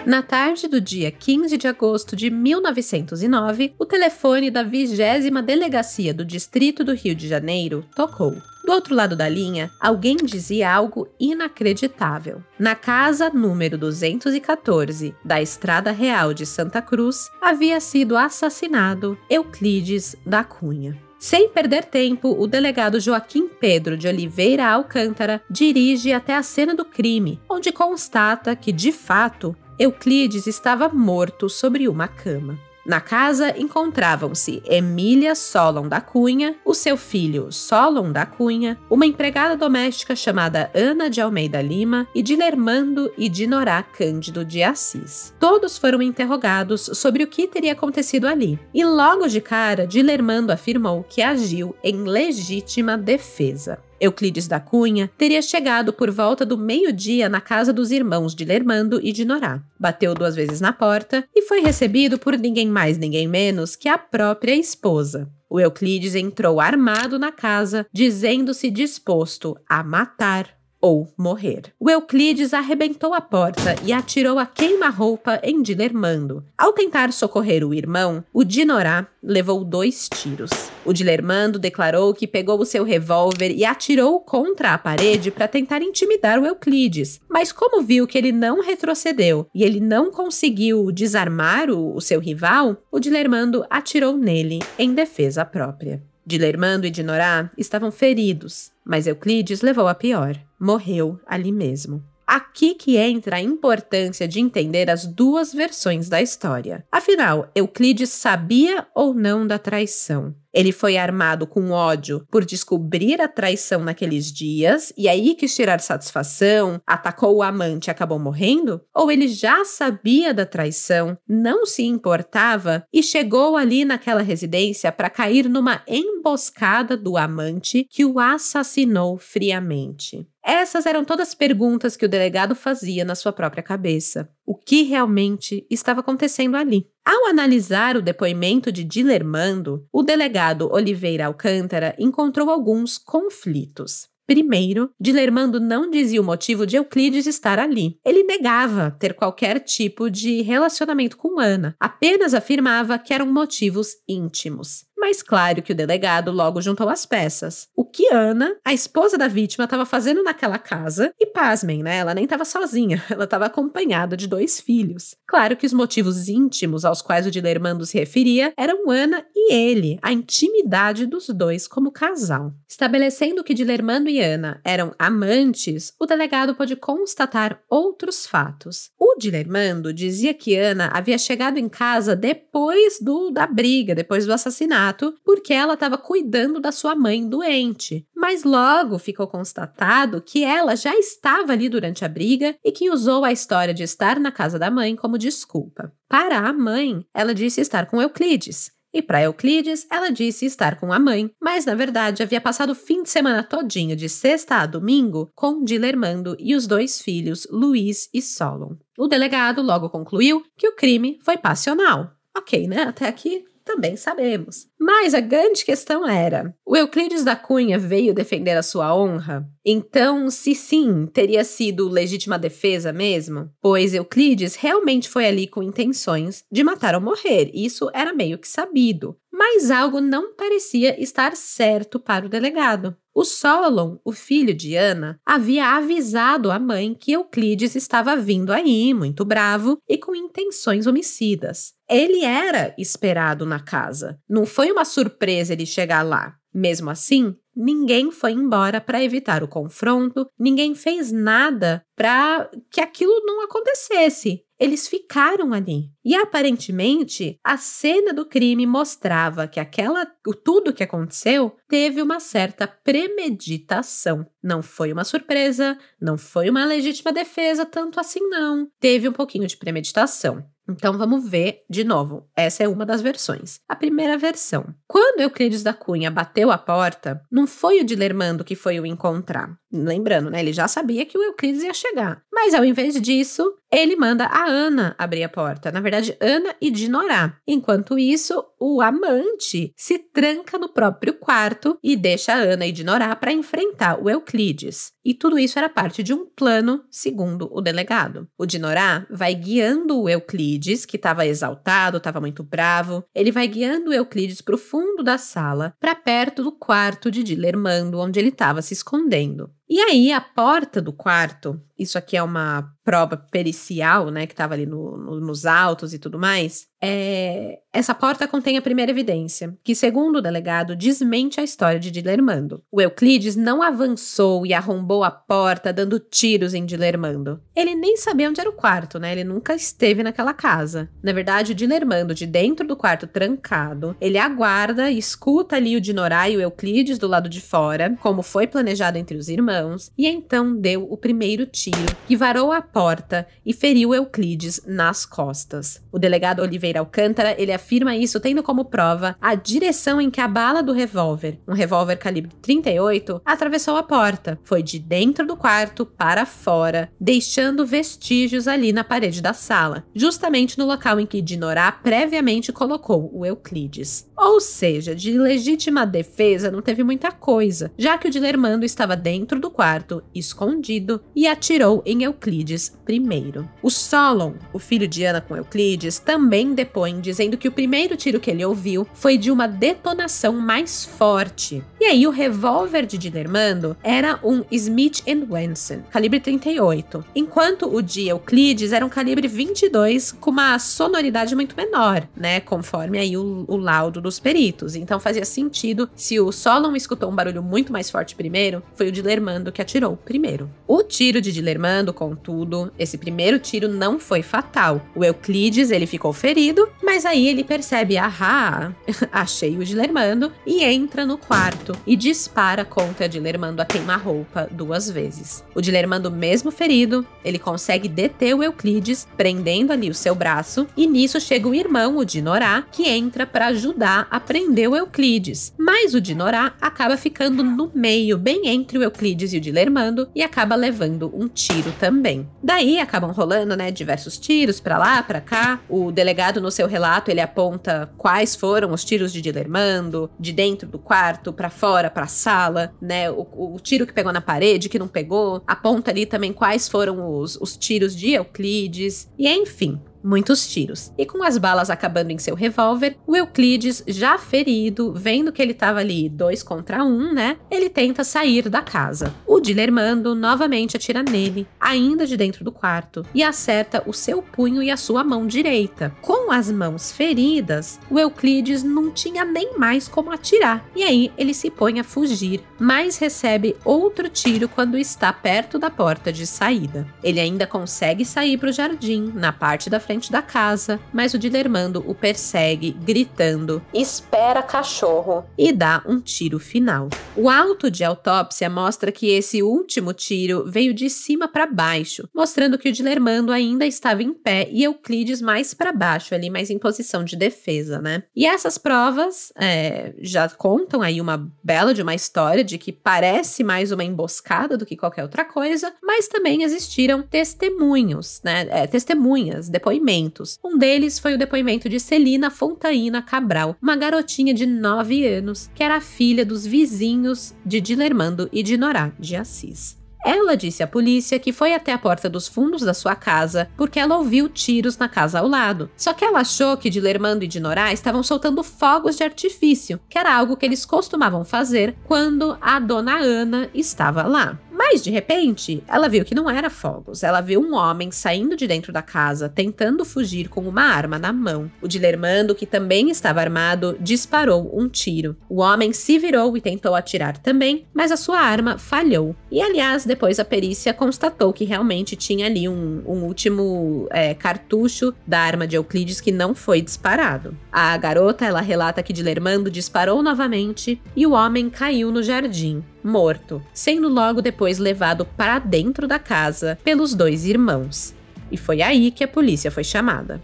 Na tarde do dia 15 de agosto de 1909, o telefone da 20 Delegacia do Distrito do Rio de Janeiro tocou. Do outro lado da linha, alguém dizia algo inacreditável. Na casa número 214 da Estrada Real de Santa Cruz, havia sido assassinado Euclides da Cunha. Sem perder tempo, o delegado Joaquim Pedro de Oliveira Alcântara dirige até a cena do crime, onde constata que, de fato, Euclides estava morto sobre uma cama. Na casa encontravam-se Emília Solon da Cunha, o seu filho Solon da Cunha, uma empregada doméstica chamada Ana de Almeida Lima e Dilermando e Dinorá Cândido de Assis. Todos foram interrogados sobre o que teria acontecido ali, e logo de cara Dilermando afirmou que agiu em legítima defesa. Euclides da Cunha teria chegado por volta do meio-dia na casa dos irmãos de Lermando e de Norá. Bateu duas vezes na porta e foi recebido por ninguém mais, ninguém menos que a própria esposa. O Euclides entrou armado na casa, dizendo-se disposto a matar ou morrer. O Euclides arrebentou a porta e atirou a queima-roupa em Dilermando. Ao tentar socorrer o irmão, o Dinorá levou dois tiros. O Dilermando declarou que pegou o seu revólver e atirou contra a parede para tentar intimidar o Euclides, mas como viu que ele não retrocedeu e ele não conseguiu desarmar o, o seu rival, o Dilermando atirou nele em defesa própria. Dilermando e Dinorá estavam feridos, mas Euclides levou a pior. Morreu ali mesmo. Aqui que entra a importância de entender as duas versões da história. Afinal, Euclides sabia ou não da traição? Ele foi armado com ódio por descobrir a traição naqueles dias e aí quis tirar satisfação, atacou o amante e acabou morrendo? Ou ele já sabia da traição, não se importava e chegou ali naquela residência para cair numa emboscada do amante que o assassinou friamente? Essas eram todas perguntas que o delegado fazia na sua própria cabeça. O que realmente estava acontecendo ali? Ao analisar o depoimento de Dilermando, o delegado Oliveira Alcântara encontrou alguns conflitos. Primeiro, Dilermando não dizia o motivo de Euclides estar ali. Ele negava ter qualquer tipo de relacionamento com Ana, apenas afirmava que eram motivos íntimos. Mas claro que o delegado logo juntou as peças. O que Ana, a esposa da vítima, estava fazendo naquela casa, e pasmem, né? Ela nem estava sozinha, (laughs) ela estava acompanhada de dois filhos. Claro que os motivos íntimos aos quais o Dilermando se referia eram Ana e ele, a intimidade dos dois como casal. Estabelecendo que Dilermando e Ana eram amantes, o delegado pôde constatar outros fatos. O Dilermando dizia que Ana havia chegado em casa depois do da briga, depois do assassinato porque ela estava cuidando da sua mãe doente. Mas logo ficou constatado que ela já estava ali durante a briga e que usou a história de estar na casa da mãe como desculpa. Para a mãe, ela disse estar com Euclides. E para Euclides, ela disse estar com a mãe, mas na verdade havia passado o fim de semana todinho, de sexta a domingo, com Dilermando e os dois filhos, Luiz e Solon. O delegado logo concluiu que o crime foi passional. Ok, né? Até aqui também sabemos. Mas a grande questão era: o Euclides da Cunha veio defender a sua honra? Então, se sim, teria sido legítima defesa mesmo? Pois Euclides realmente foi ali com intenções de matar ou morrer, isso era meio que sabido. Mas algo não parecia estar certo para o delegado. O Solon, o filho de Ana, havia avisado a mãe que Euclides estava vindo aí, muito bravo e com intenções homicidas. Ele era esperado na casa. Não foi uma surpresa ele chegar lá. Mesmo assim, ninguém foi embora para evitar o confronto, ninguém fez nada para que aquilo não acontecesse. Eles ficaram ali. E aparentemente, a cena do crime mostrava que aquela, tudo que aconteceu teve uma certa premeditação. Não foi uma surpresa, não foi uma legítima defesa, tanto assim não. Teve um pouquinho de premeditação. Então vamos ver de novo. Essa é uma das versões. A primeira versão. Quando Euclides da Cunha bateu a porta, não foi o Dilermando que foi o encontrar. Lembrando, né? Ele já sabia que o Euclides ia chegar. Mas ao invés disso, ele manda a Ana abrir a porta. Na verdade, Ana e Dinorá. Enquanto isso, o amante se tranca no próprio quarto e deixa Ana e Dinorá para enfrentar o Euclides. E tudo isso era parte de um plano, segundo o delegado. O Dinorá vai guiando o Euclides, que estava exaltado, estava muito bravo. Ele vai guiando o Euclides para o fundo da sala, para perto do quarto de Dilermando, onde ele estava se escondendo. E aí, a porta do quarto, isso aqui é uma prova pericial, né, que estava ali no, no, nos autos e tudo mais, é, essa porta contém a primeira evidência, que, segundo o delegado, desmente a história de Dilermando. O Euclides não avançou e arrombou a porta dando tiros em Dilermando. Ele nem sabia onde era o quarto, né? Ele nunca esteve naquela casa. Na verdade, o Dilermando, de dentro do quarto trancado, ele aguarda e escuta ali o Dinorá e o Euclides do lado de fora, como foi planejado entre os irmãos, e então deu o primeiro tiro, que varou a porta e feriu Euclides nas costas. O delegado Oliveira Alcântara, ele afirma isso tendo como prova a direção em que a bala do revólver, um revólver calibre 38, atravessou a porta. Foi de dentro do quarto para fora, deixando vestígios ali na parede da sala, justamente no local em que Dinorá previamente colocou o Euclides. Ou seja, de legítima defesa não teve muita coisa, já que o Dilermando estava dentro do quarto, escondido, e atirou em Euclides primeiro. O Solon, o filho de Ana com Euclides, também depõe dizendo que o primeiro tiro que ele ouviu foi de uma detonação mais forte. E aí o revólver de Dilermando era um Smith Wesson, calibre 38, enquanto o de Euclides era um calibre 22 com uma sonoridade muito menor, né, conforme aí o, o laudo dos peritos. Então fazia sentido se o Solon escutou um barulho muito mais forte primeiro, foi o Dilermando que atirou primeiro. O tiro de Dilermando, contudo, esse primeiro tiro não foi fatal. O Euclides ele ficou ferido mas aí ele percebe, ahá, (laughs) achei o Dilermando e entra no quarto e dispara contra Dilermando a queima-roupa duas vezes. O Dilermando, mesmo ferido, ele consegue deter o Euclides, prendendo ali o seu braço, e nisso chega o irmão, o Dinorá, que entra para ajudar a prender o Euclides, mas o Dinorá acaba ficando no meio, bem entre o Euclides e o Dilermando, e acaba levando um tiro também. Daí acabam rolando, né, diversos tiros para lá, para cá. O delegado no seu relato, ele aponta quais foram os tiros de Dilermando, de dentro do quarto para fora, para sala, né, o, o, tiro que pegou na parede, que não pegou, aponta ali também quais foram os, os tiros de Euclides, e enfim, muitos tiros. E com as balas acabando em seu revólver, o Euclides, já ferido, vendo que ele estava ali dois contra um, né? Ele tenta sair da casa. O Dilermando novamente atira nele, ainda de dentro do quarto, e acerta o seu punho e a sua mão direita. Com as mãos feridas, o Euclides não tinha nem mais como atirar, e aí ele se põe a fugir, mas recebe outro tiro quando está perto da porta de saída. Ele ainda consegue sair para o jardim, na parte da frente frente da casa, mas o Dilermando o persegue, gritando: Espera, cachorro! e dá um tiro final. O auto de autópsia mostra que esse último tiro veio de cima para baixo, mostrando que o Dilermando ainda estava em pé e Euclides mais para baixo, ali mais em posição de defesa, né? E essas provas é, já contam aí uma bela de uma história de que parece mais uma emboscada do que qualquer outra coisa, mas também existiram testemunhos, né? É, testemunhas, depoimentos depoimentos. Um deles foi o depoimento de Celina Fontaina Cabral, uma garotinha de 9 anos, que era filha dos vizinhos de Dilermando e de Norá de Assis. Ela disse à polícia que foi até a porta dos fundos da sua casa porque ela ouviu tiros na casa ao lado. Só que ela achou que Dilermando e Dinorá estavam soltando fogos de artifício, que era algo que eles costumavam fazer quando a dona Ana estava lá. Mas, de repente, ela viu que não era fogos. Ela viu um homem saindo de dentro da casa, tentando fugir com uma arma na mão. O Dilermando, que também estava armado, disparou um tiro. O homem se virou e tentou atirar também, mas a sua arma falhou. E, aliás, depois a perícia constatou que realmente tinha ali um, um último é, cartucho da arma de Euclides que não foi disparado. A garota, ela relata que Dilermando disparou novamente e o homem caiu no jardim morto, sendo logo depois levado para dentro da casa pelos dois irmãos. E foi aí que a polícia foi chamada.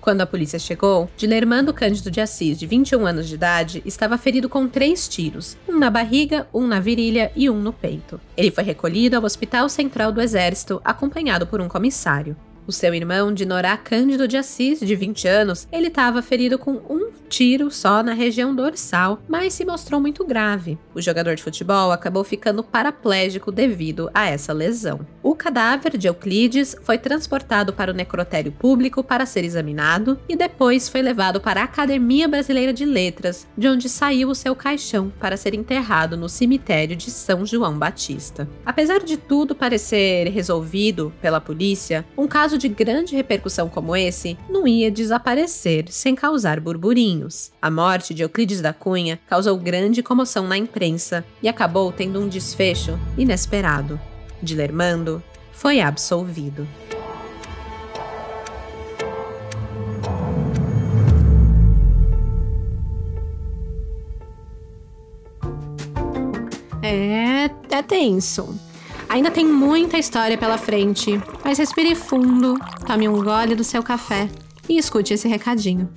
Quando a polícia chegou, Dilermando Cândido de Assis, de 21 anos de idade, estava ferido com três tiros, um na barriga, um na virilha e um no peito. Ele foi recolhido ao Hospital Central do Exército, acompanhado por um comissário. O seu irmão, Dinorá Cândido de Assis, de 20 anos, ele estava ferido com um tiro só na região dorsal, mas se mostrou muito grave. O jogador de futebol acabou ficando paraplégico devido a essa lesão. O cadáver de Euclides foi transportado para o necrotério público para ser examinado e depois foi levado para a Academia Brasileira de Letras, de onde saiu o seu caixão para ser enterrado no cemitério de São João Batista. Apesar de tudo parecer resolvido pela polícia, um caso de grande repercussão como esse não ia desaparecer sem causar burburinhos. A morte de Euclides da Cunha causou grande comoção na imprensa e acabou tendo um desfecho inesperado. Dilermando foi absolvido. É, é tenso. Ainda tem muita história pela frente, mas respire fundo, tome um gole do seu café e escute esse recadinho.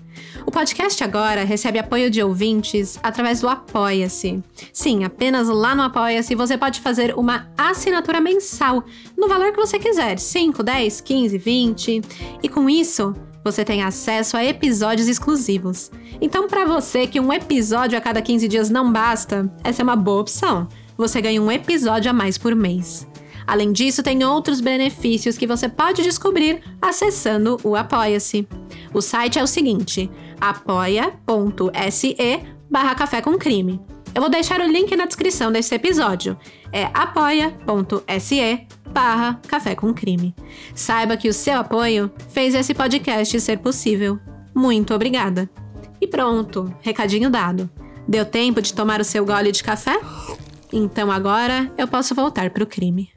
O podcast agora recebe apoio de ouvintes através do Apoia-se. Sim, apenas lá no Apoia-se você pode fazer uma assinatura mensal no valor que você quiser: 5, 10, 15, 20. E com isso, você tem acesso a episódios exclusivos. Então, para você que um episódio a cada 15 dias não basta, essa é uma boa opção você ganha um episódio a mais por mês. Além disso, tem outros benefícios que você pode descobrir acessando o Apoia-se. O site é o seguinte: apoia.se barra café com crime. Eu vou deixar o link na descrição desse episódio. É apoia.se barra café com crime. Saiba que o seu apoio fez esse podcast ser possível. Muito obrigada. E pronto, recadinho dado. Deu tempo de tomar o seu gole de café? Então agora eu posso voltar para o crime.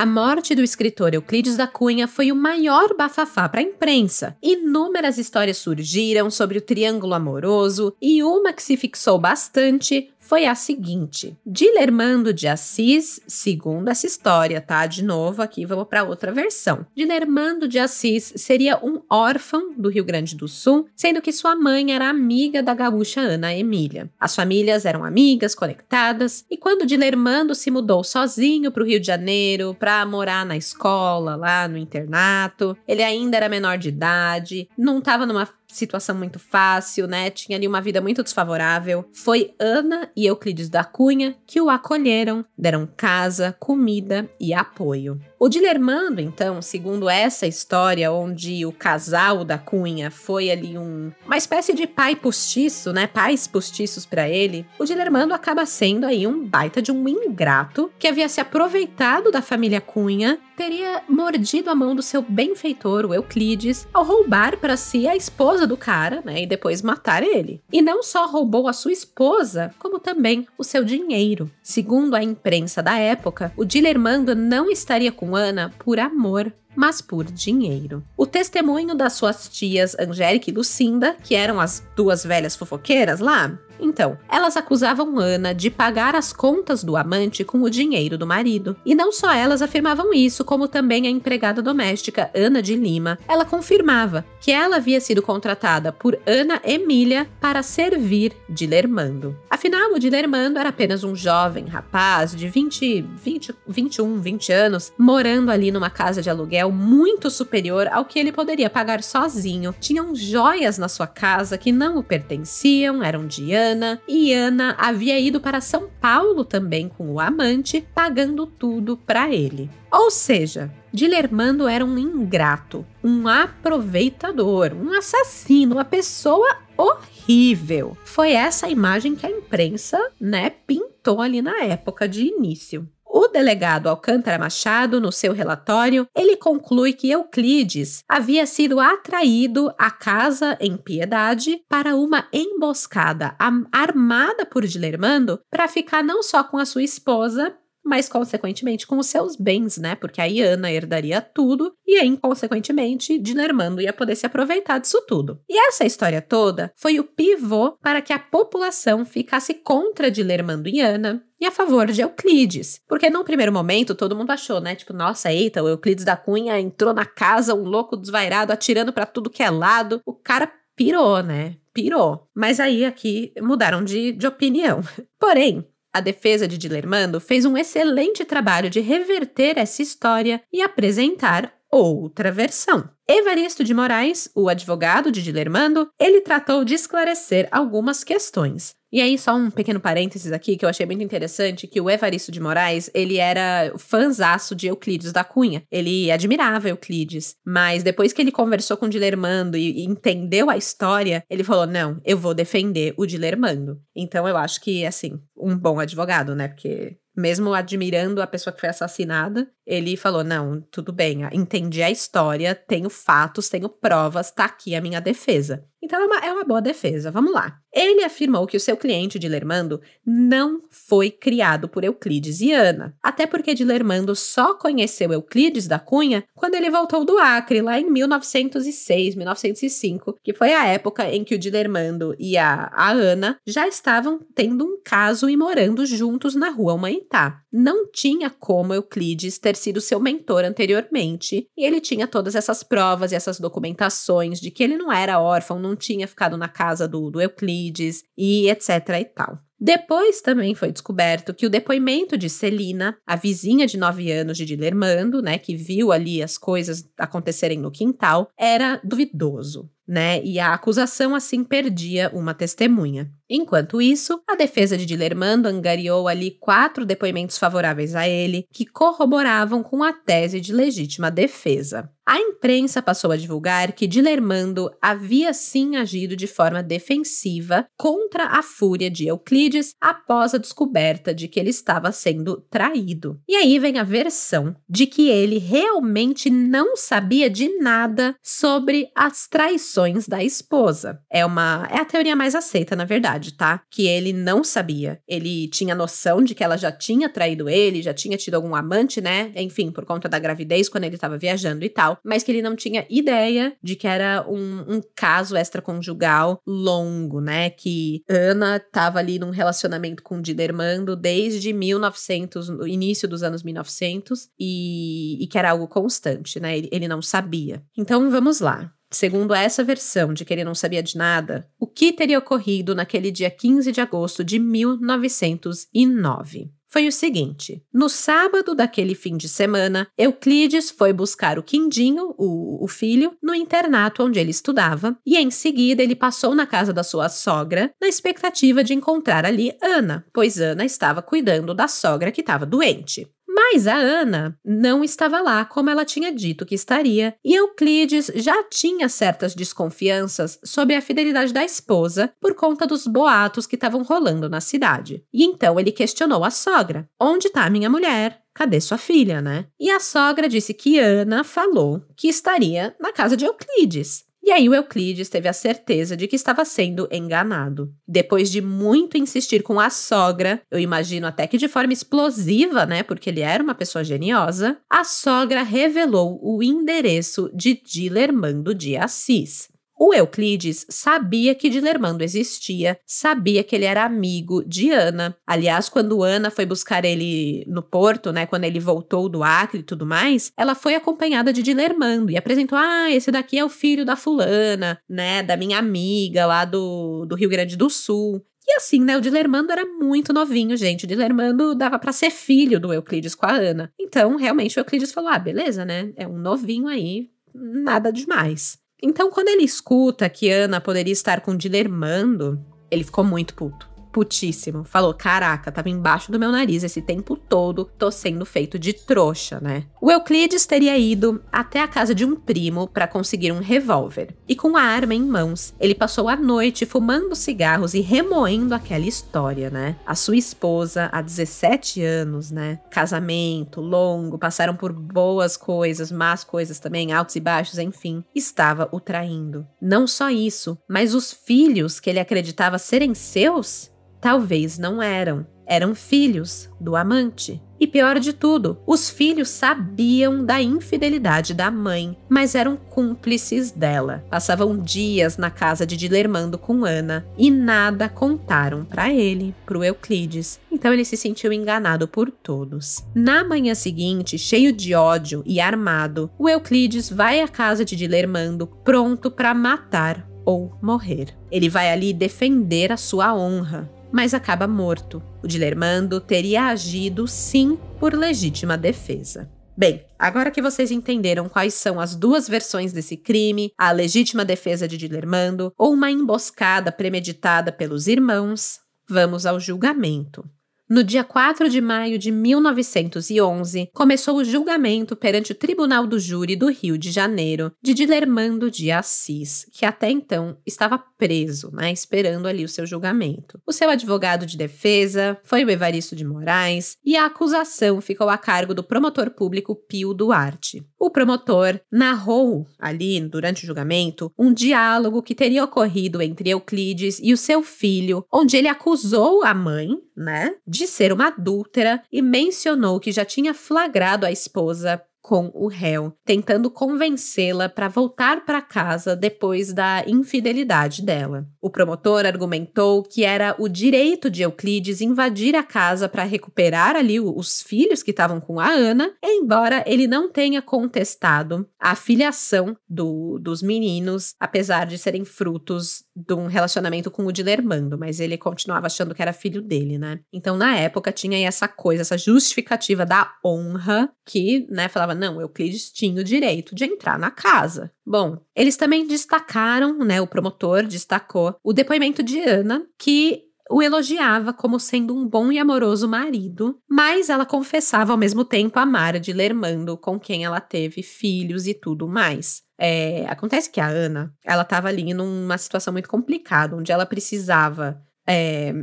A morte do escritor Euclides da Cunha foi o maior bafafá para a imprensa. Inúmeras histórias surgiram sobre o triângulo amoroso e uma que se fixou bastante foi a seguinte: Dilermando de Assis, segundo essa história, tá? De novo, aqui vamos para outra versão. Dilermando de Assis seria um órfão do Rio Grande do Sul, sendo que sua mãe era amiga da gaúcha Ana Emília. As famílias eram amigas, conectadas, e quando Dilermando se mudou sozinho para o Rio de Janeiro para morar na escola, lá no internato, ele ainda era menor de idade, não estava numa situação muito fácil, né? Tinha ali uma vida muito desfavorável. Foi Ana e Euclides da Cunha que o acolheram, deram casa, comida e apoio. O Dilermando, então, segundo essa história, onde o casal da Cunha foi ali um, uma espécie de pai postiço, né? Pais postiços para ele, o Dilermando acaba sendo aí um baita de um ingrato que havia se aproveitado da família Cunha, teria mordido a mão do seu benfeitor, o Euclides, ao roubar para si a esposa do cara, né? E depois matar ele. E não só roubou a sua esposa, como também o seu dinheiro. Segundo a imprensa da época, o Dilermando não estaria com Ana por amor, mas por dinheiro. O testemunho das suas tias Angélica e Lucinda, que eram as duas velhas fofoqueiras lá, então, elas acusavam Ana de pagar as contas do amante com o dinheiro do marido. E não só elas afirmavam isso, como também a empregada doméstica Ana de Lima. Ela confirmava que ela havia sido contratada por Ana Emília para servir Dilermando. Afinal, o Dilermando era apenas um jovem rapaz de 20, 20, 21, 20 anos, morando ali numa casa de aluguel muito superior ao que ele poderia pagar sozinho. Tinham joias na sua casa que não o pertenciam, eram de Ana Ana e Ana havia ido para São Paulo também com o amante, pagando tudo para ele. Ou seja, Dilermando era um ingrato, um aproveitador, um assassino, uma pessoa horrível. Foi essa a imagem que a imprensa, né, pintou ali na época de início. O delegado Alcântara Machado, no seu relatório, ele conclui que Euclides havia sido atraído à casa em Piedade para uma emboscada armada por Dilermando para ficar não só com a sua esposa, mas consequentemente com os seus bens, né? Porque aí Ana herdaria tudo e aí, consequentemente, Dilermando ia poder se aproveitar disso tudo. E essa história toda foi o pivô para que a população ficasse contra Dilermando e Ana, e a favor de Euclides. Porque num primeiro momento todo mundo achou, né? Tipo, nossa, eita, o Euclides da Cunha entrou na casa, um louco desvairado, atirando para tudo que é lado. O cara pirou, né? Pirou. Mas aí aqui mudaram de, de opinião. (laughs) Porém, a defesa de Dilermando fez um excelente trabalho de reverter essa história e apresentar outra versão. Evaristo de Moraes, o advogado de Dilermando, ele tratou de esclarecer algumas questões. E aí, só um pequeno parênteses aqui que eu achei muito interessante, que o Evaristo de Moraes, ele era fãzaço de Euclides da Cunha. Ele admirava Euclides, mas depois que ele conversou com o Dilermando e, e entendeu a história, ele falou, não, eu vou defender o Dilermando. Então, eu acho que, assim, um bom advogado, né? Porque mesmo admirando a pessoa que foi assassinada, ele falou: Não, tudo bem, entendi a história, tenho fatos, tenho provas, tá aqui a minha defesa. Então é uma, é uma boa defesa, vamos lá. Ele afirmou que o seu cliente Dilermando não foi criado por Euclides e Ana, até porque Dilermando só conheceu Euclides da Cunha quando ele voltou do Acre, lá em 1906, 1905, que foi a época em que o Dilermando e a, a Ana já estavam tendo um caso e morando juntos na rua Humanitá. Não tinha como Euclides ter sido seu mentor anteriormente, e ele tinha todas essas provas e essas documentações de que ele não era órfão, não tinha ficado na casa do, do Euclides e etc e tal. Depois também foi descoberto que o depoimento de Celina, a vizinha de 9 anos de Dilermando, né, que viu ali as coisas acontecerem no quintal, era duvidoso né? E a acusação assim perdia uma testemunha. Enquanto isso, a defesa de Dilermando angariou ali quatro depoimentos favoráveis a ele, que corroboravam com a tese de legítima defesa. A imprensa passou a divulgar que Dilermando havia sim agido de forma defensiva contra a fúria de Euclides após a descoberta de que ele estava sendo traído. E aí vem a versão de que ele realmente não sabia de nada sobre as traições versões da esposa. É uma é a teoria mais aceita, na verdade, tá? Que ele não sabia. Ele tinha noção de que ela já tinha traído ele, já tinha tido algum amante, né? Enfim, por conta da gravidez quando ele estava viajando e tal, mas que ele não tinha ideia de que era um, um caso extraconjugal longo, né? Que Ana estava ali num relacionamento com Didermando desde 1900, no início dos anos 1900, e, e que era algo constante, né? Ele, ele não sabia. Então vamos lá. Segundo essa versão de que ele não sabia de nada, o que teria ocorrido naquele dia 15 de agosto de 1909? foi o seguinte: no sábado daquele fim de semana, Euclides foi buscar o Quindinho, o, o, filho, no internato onde ele estudava, e em seguida ele passou na casa da sua sogra, na expectativa de encontrar ali Ana, pois Ana estava cuidando da sogra que estava doente. Mas a Ana não estava lá como ela tinha dito que estaria, e Euclides já tinha certas desconfianças sobre a fidelidade da esposa por conta dos boatos que estavam rolando na cidade. E então ele questionou a sogra: Onde está minha mulher? Cadê sua filha, né? E a sogra disse que Ana falou que estaria na casa de Euclides. E aí o Euclides teve a certeza de que estava sendo enganado. Depois de muito insistir com a sogra, eu imagino até que de forma explosiva, né, porque ele era uma pessoa geniosa, a sogra revelou o endereço de Dilermando de Assis. O Euclides sabia que Dilermando existia, sabia que ele era amigo de Ana. Aliás, quando Ana foi buscar ele no porto, né, quando ele voltou do Acre e tudo mais, ela foi acompanhada de Dilermando e apresentou: "Ah, esse daqui é o filho da fulana, né, da minha amiga lá do, do Rio Grande do Sul". E assim, né, o Dilermando era muito novinho, gente. O Dilermando dava para ser filho do Euclides com a Ana. Então, realmente, o Euclides falou: ah, beleza, né? É um novinho aí, nada demais. Então, quando ele escuta que Ana poderia estar com Dilermando, ele ficou muito puto putíssimo. Falou: Caraca, tava embaixo do meu nariz esse tempo todo, tô sendo feito de trouxa, né? O Euclides teria ido até a casa de um primo para conseguir um revólver. E com a arma em mãos, ele passou a noite fumando cigarros e remoendo aquela história, né? A sua esposa, há 17 anos, né? Casamento longo, passaram por boas coisas, más coisas também, altos e baixos, enfim, estava o traindo. Não só isso, mas os filhos que ele acreditava serem seus Talvez não eram. Eram filhos do amante. E pior de tudo, os filhos sabiam da infidelidade da mãe, mas eram cúmplices dela. Passavam dias na casa de Dilermando com Ana e nada contaram para ele, pro Euclides. Então ele se sentiu enganado por todos. Na manhã seguinte, cheio de ódio e armado, o Euclides vai à casa de Dilermando pronto para matar ou morrer. Ele vai ali defender a sua honra, mas acaba morto. O Dilermando teria agido sim por legítima defesa. Bem, agora que vocês entenderam quais são as duas versões desse crime, a legítima defesa de Dilermando ou uma emboscada premeditada pelos irmãos, vamos ao julgamento. No dia 4 de maio de 1911, começou o julgamento perante o Tribunal do Júri do Rio de Janeiro de Dilermando de Assis, que até então estava preso, né, esperando ali o seu julgamento. O seu advogado de defesa foi o Evaristo de Moraes e a acusação ficou a cargo do promotor público Pio Duarte. O promotor narrou ali, durante o julgamento, um diálogo que teria ocorrido entre Euclides e o seu filho, onde ele acusou a mãe, né, de ser uma adúltera e mencionou que já tinha flagrado a esposa com o réu, tentando convencê-la para voltar para casa depois da infidelidade dela. O promotor argumentou que era o direito de Euclides invadir a casa para recuperar ali os filhos que estavam com a Ana, embora ele não tenha contestado a filiação do, dos meninos, apesar de serem frutos de um relacionamento com o Dilermando, mas ele continuava achando que era filho dele, né? Então, na época, tinha essa coisa, essa justificativa da honra que, né, falava, não, Euclides tinha o direito de entrar na casa. Bom, eles também destacaram, né, o promotor destacou o depoimento de Ana, que o elogiava como sendo um bom e amoroso marido, mas ela confessava ao mesmo tempo amar de Lermando, com quem ela teve filhos e tudo mais. É, acontece que a Ana, ela estava ali numa situação muito complicada, onde ela precisava é,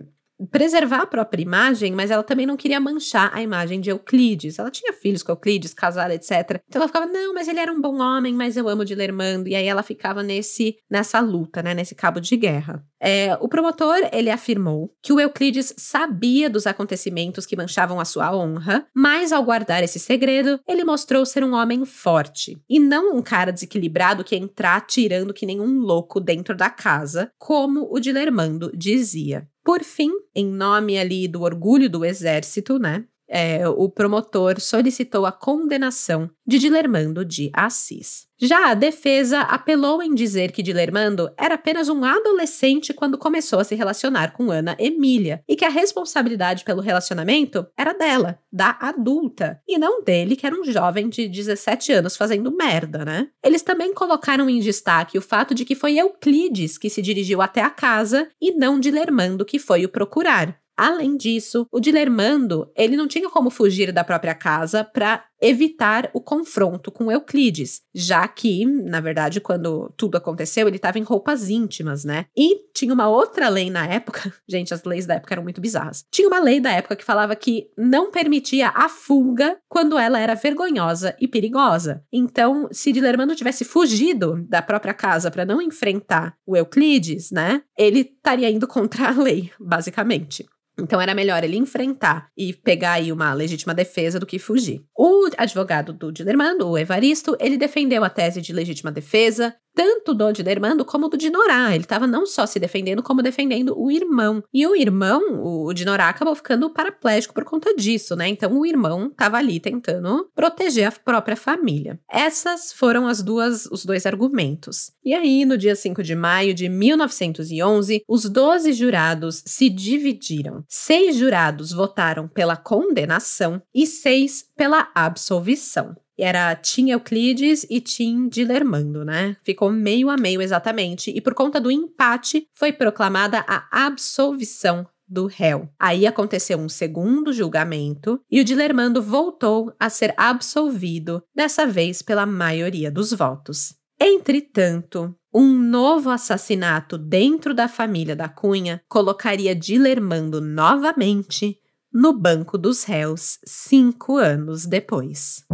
preservar a própria imagem, mas ela também não queria manchar a imagem de Euclides. Ela tinha filhos com Euclides, casada, etc. Então ela ficava, não, mas ele era um bom homem, mas eu amo Dilermando. E aí ela ficava nesse nessa luta, né, nesse cabo de guerra. É, o promotor, ele afirmou que o Euclides sabia dos acontecimentos que manchavam a sua honra, mas ao guardar esse segredo, ele mostrou ser um homem forte e não um cara desequilibrado que entrar tirando que nenhum louco dentro da casa, como o Dilermando dizia. Por fim, em nome ali do orgulho do exército, né? É, o promotor solicitou a condenação de Dilermando de Assis. Já a defesa apelou em dizer que Dilermando era apenas um adolescente quando começou a se relacionar com Ana Emília e que a responsabilidade pelo relacionamento era dela, da adulta, e não dele, que era um jovem de 17 anos fazendo merda, né? Eles também colocaram em destaque o fato de que foi Euclides que se dirigiu até a casa e não Dilermando que foi o procurar. Além disso, o Dilermando, ele não tinha como fugir da própria casa para evitar o confronto com Euclides, já que, na verdade, quando tudo aconteceu, ele estava em roupas íntimas, né? E tinha uma outra lei na época, (laughs) gente, as leis da época eram muito bizarras. Tinha uma lei da época que falava que não permitia a fuga quando ela era vergonhosa e perigosa. Então, se Dilermando tivesse fugido da própria casa para não enfrentar o Euclides, né? Ele estaria indo contra a lei, basicamente. Então era melhor ele enfrentar e pegar aí uma legítima defesa do que fugir. O advogado do Didermando, o Evaristo, ele defendeu a tese de legítima defesa, tanto do Didermando como do Dinorá. Ele estava não só se defendendo, como defendendo o irmão. E o irmão, o Dinorá, acabou ficando paraplégico por conta disso, né? Então o irmão estava ali tentando proteger a própria família. Essas foram as duas, os dois argumentos. E aí, no dia 5 de maio de 1911, os 12 jurados se dividiram. Seis jurados votaram pela condenação e seis pela absolvição. Era Tim Euclides e Tim Dilermando, né? Ficou meio a meio exatamente, e por conta do empate foi proclamada a absolvição do réu. Aí aconteceu um segundo julgamento e o Dilermando voltou a ser absolvido, dessa vez pela maioria dos votos. Entretanto, um novo assassinato dentro da família da Cunha colocaria Dilermando novamente no banco dos réus cinco anos depois.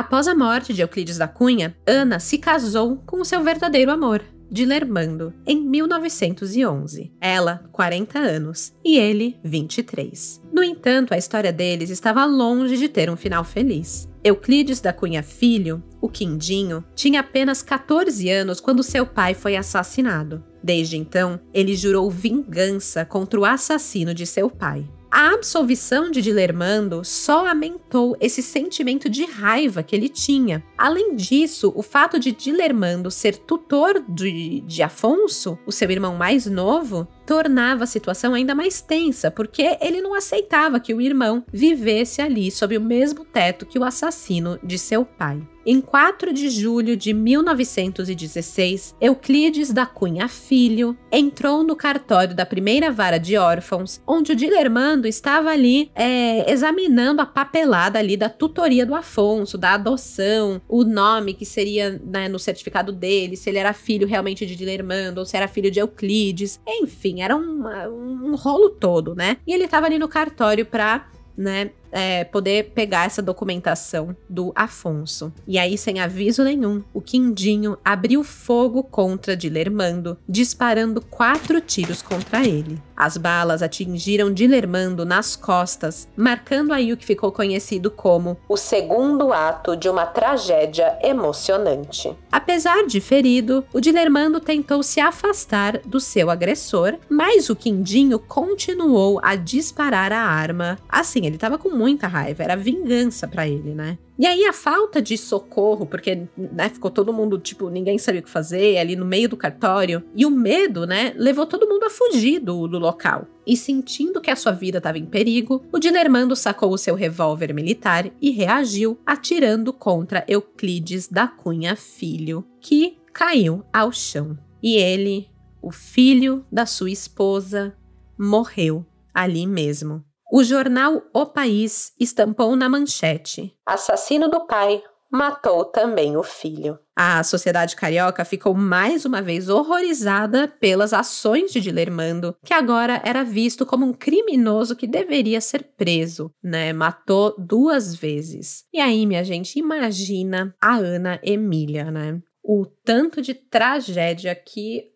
Após a morte de Euclides da Cunha, Ana se casou com o seu verdadeiro amor, Dilermando, em 1911. Ela, 40 anos, e ele, 23. No entanto, a história deles estava longe de ter um final feliz. Euclides da Cunha Filho, o Quindinho, tinha apenas 14 anos quando seu pai foi assassinado. Desde então, ele jurou vingança contra o assassino de seu pai. A absolvição de Dilermando só aumentou esse sentimento de raiva que ele tinha. Além disso, o fato de Dilermando ser tutor de, de Afonso, o seu irmão mais novo, tornava a situação ainda mais tensa, porque ele não aceitava que o irmão vivesse ali sob o mesmo teto que o assassino de seu pai. Em 4 de julho de 1916, Euclides da Cunha Filho entrou no cartório da primeira vara de órfãos, onde o Dilermando estava ali é, examinando a papelada ali da tutoria do Afonso, da adoção, o nome que seria né, no certificado dele, se ele era filho realmente de Dilermando ou se era filho de Euclides, enfim, era um, um rolo todo, né? E ele estava ali no cartório para né, é, poder pegar essa documentação do Afonso. E aí, sem aviso nenhum, o Quindinho abriu fogo contra Dilermando, disparando quatro tiros contra ele. As balas atingiram Dilermando nas costas, marcando aí o que ficou conhecido como o segundo ato de uma tragédia emocionante. Apesar de ferido, o Dilermando tentou se afastar do seu agressor, mas o Quindinho continuou a disparar a arma. Assim, ele estava com muita raiva, era vingança para ele, né? E aí a falta de socorro, porque né, ficou todo mundo, tipo, ninguém sabia o que fazer, ali no meio do cartório, e o medo, né, levou todo mundo a fugir do, do local. E sentindo que a sua vida estava em perigo, o Dilermando sacou o seu revólver militar e reagiu, atirando contra Euclides da Cunha Filho, que caiu ao chão. E ele, o filho da sua esposa, morreu ali mesmo. O jornal O País estampou na manchete: Assassino do pai matou também o filho. A sociedade carioca ficou mais uma vez horrorizada pelas ações de Dilermando, que agora era visto como um criminoso que deveria ser preso, né? Matou duas vezes. E aí, minha gente, imagina a Ana Emília, né? O tanto de tragédia que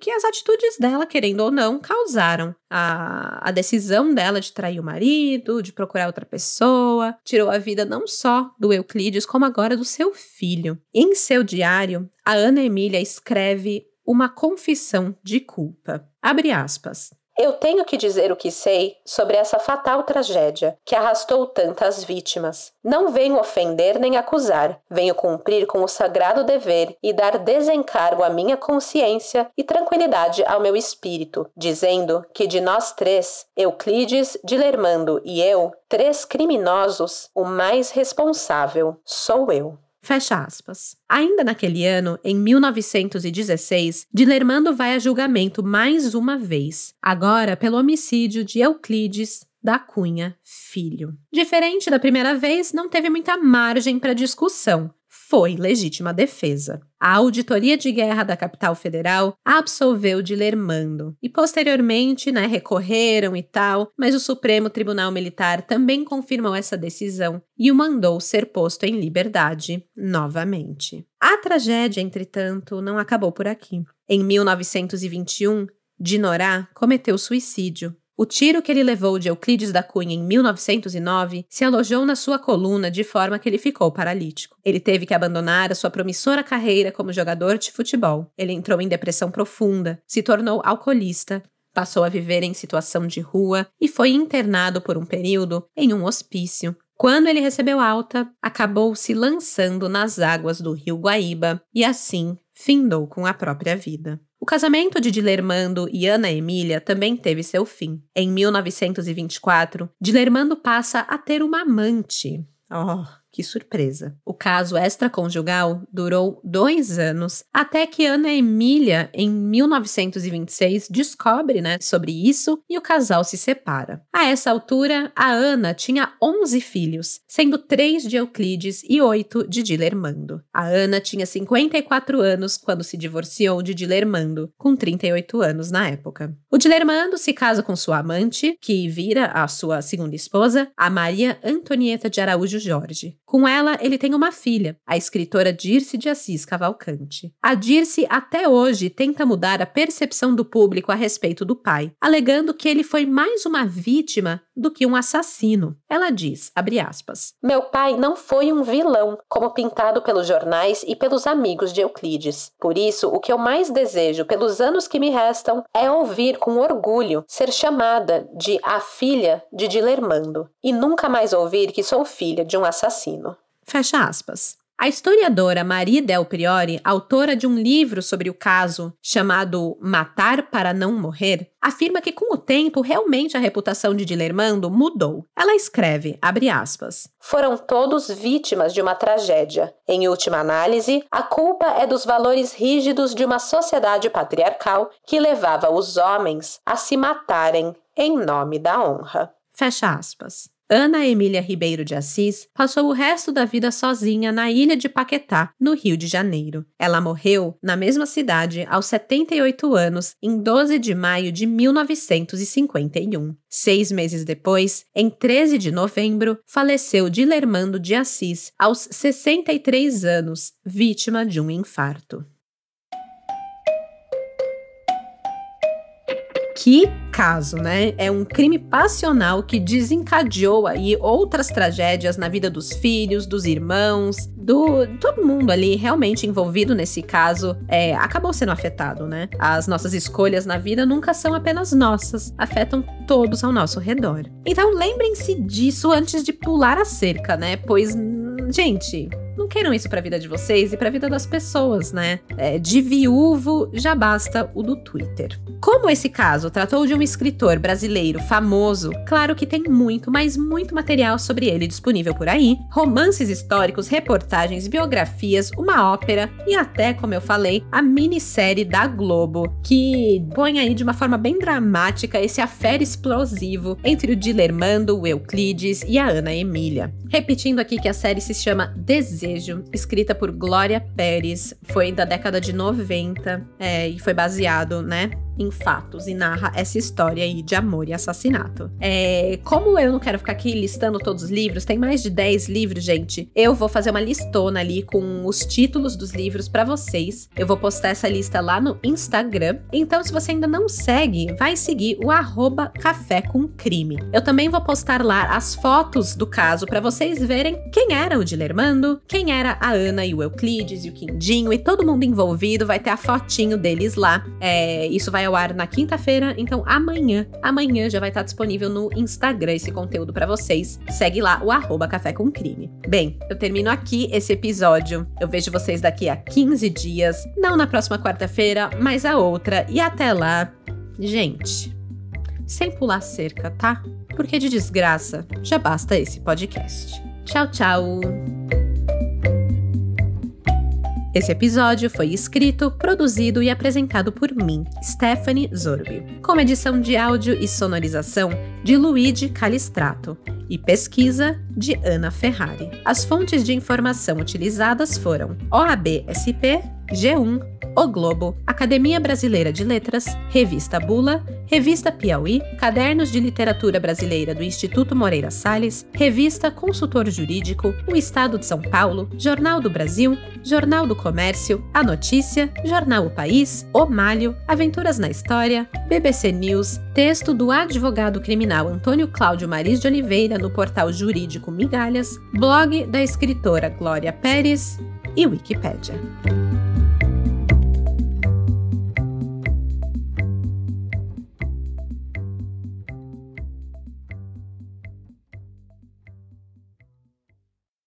que as atitudes dela, querendo ou não, causaram. A, a decisão dela de trair o marido, de procurar outra pessoa, tirou a vida não só do Euclides, como agora do seu filho. Em seu diário, a Ana Emília escreve uma confissão de culpa. Abre aspas. Eu tenho que dizer o que sei sobre essa fatal tragédia que arrastou tantas vítimas. Não venho ofender nem acusar, venho cumprir com o sagrado dever e dar desencargo à minha consciência e tranquilidade ao meu espírito, dizendo que de nós três, Euclides, Dilermando e eu, três criminosos, o mais responsável sou eu. Fecha aspas. Ainda naquele ano, em 1916, Dilermando vai a julgamento mais uma vez, agora pelo homicídio de Euclides da Cunha Filho. Diferente da primeira vez, não teve muita margem para discussão foi legítima defesa. A Auditoria de Guerra da Capital Federal absolveu de Lermando e posteriormente, né, recorreram e tal, mas o Supremo Tribunal Militar também confirmou essa decisão e o mandou ser posto em liberdade novamente. A tragédia, entretanto, não acabou por aqui. Em 1921, Dinorá cometeu suicídio o tiro que ele levou de Euclides da Cunha em 1909 se alojou na sua coluna de forma que ele ficou paralítico. Ele teve que abandonar a sua promissora carreira como jogador de futebol. Ele entrou em depressão profunda, se tornou alcoolista, passou a viver em situação de rua e foi internado por um período em um hospício. Quando ele recebeu alta, acabou se lançando nas águas do rio Guaíba e assim findou com a própria vida. O casamento de Dilermando e Ana Emília também teve seu fim. Em 1924, Dilermando passa a ter uma amante. Oh, que surpresa! O caso extraconjugal durou dois anos, até que Ana Emília, em 1926, descobre né, sobre isso e o casal se separa. A essa altura, a Ana tinha 11 filhos, sendo três de Euclides e oito de Dilermando. A Ana tinha 54 anos quando se divorciou de Dilermando, com 38 anos na época. O Dilermando se casa com sua amante, que vira a sua segunda esposa, a Maria Antonieta de Araújo Jorge. Com ela, ele tem uma filha, a escritora Dirce de Assis Cavalcante. A Dirce até hoje tenta mudar a percepção do público a respeito do pai, alegando que ele foi mais uma vítima do que um assassino. Ela diz, aspas, Meu pai não foi um vilão, como pintado pelos jornais e pelos amigos de Euclides. Por isso, o que eu mais desejo pelos anos que me restam é ouvir com orgulho ser chamada de a filha de Dilermando e nunca mais ouvir que sou filha de um assassino. Fecha aspas. A historiadora Marie Del Priori, autora de um livro sobre o caso chamado Matar para Não Morrer, afirma que com o tempo realmente a reputação de Dilermando mudou. Ela escreve, abre aspas, Foram todos vítimas de uma tragédia. Em última análise, a culpa é dos valores rígidos de uma sociedade patriarcal que levava os homens a se matarem em nome da honra. Fecha aspas. Ana Emília Ribeiro de Assis passou o resto da vida sozinha na ilha de Paquetá, no Rio de Janeiro. Ela morreu na mesma cidade aos 78 anos, em 12 de maio de 1951. Seis meses depois, em 13 de novembro, faleceu Dilermando de Assis, aos 63 anos, vítima de um infarto. Que caso, né? É um crime passional que desencadeou aí outras tragédias na vida dos filhos, dos irmãos, do todo mundo ali realmente envolvido nesse caso é, acabou sendo afetado, né? As nossas escolhas na vida nunca são apenas nossas, afetam todos ao nosso redor. Então lembrem-se disso antes de pular a cerca, né? Pois, gente, não queiram isso para a vida de vocês e para a vida das pessoas, né? É, de viúvo já basta o do Twitter. Como esse caso tratou de um escritor brasileiro famoso, claro que tem muito, mas muito material sobre ele disponível por aí: romances históricos, reportagens, biografias, uma ópera e até, como eu falei, a minissérie da Globo, que põe aí de uma forma bem dramática esse affair explosivo entre o Dilermando, o Euclides e a Ana Emília. Repetindo aqui que a série se chama Desígnio Desejo, escrita por Glória Pérez, foi da década de 90 é, e foi baseado, né, em fatos e narra essa história aí de amor e assassinato. É, como eu não quero ficar aqui listando todos os livros, tem mais de 10 livros, gente. Eu vou fazer uma listona ali com os títulos dos livros para vocês. Eu vou postar essa lista lá no Instagram. Então, se você ainda não segue, vai seguir o arroba Café com Crime. Eu também vou postar lá as fotos do caso para vocês verem quem era o Dilermando, quem era a Ana e o Euclides e o Quindinho e todo mundo envolvido. Vai ter a fotinho deles lá. É, isso vai ao ar na quinta-feira, então amanhã, amanhã já vai estar disponível no Instagram esse conteúdo para vocês. Segue lá o arroba Café com Crime. Bem, eu termino aqui esse episódio. Eu vejo vocês daqui a 15 dias, não na próxima quarta-feira, mas a outra. E até lá, gente, sem pular cerca, tá? Porque de desgraça já basta esse podcast. Tchau, tchau! Esse episódio foi escrito, produzido e apresentado por mim, Stephanie Zorbi, com edição de áudio e sonorização de Luigi Calistrato e pesquisa de Ana Ferrari. As fontes de informação utilizadas foram OAB-SP, G1, O Globo, Academia Brasileira de Letras, Revista Bula, Revista Piauí, Cadernos de Literatura Brasileira do Instituto Moreira Salles, Revista Consultor Jurídico, O Estado de São Paulo, Jornal do Brasil, Jornal do Comércio, A Notícia, Jornal O País, O Malho, Aventuras na História, BBC News, texto do advogado criminal Antônio Cláudio Maris de Oliveira no portal jurídico Migalhas, blog da escritora Glória Pérez e Wikipédia.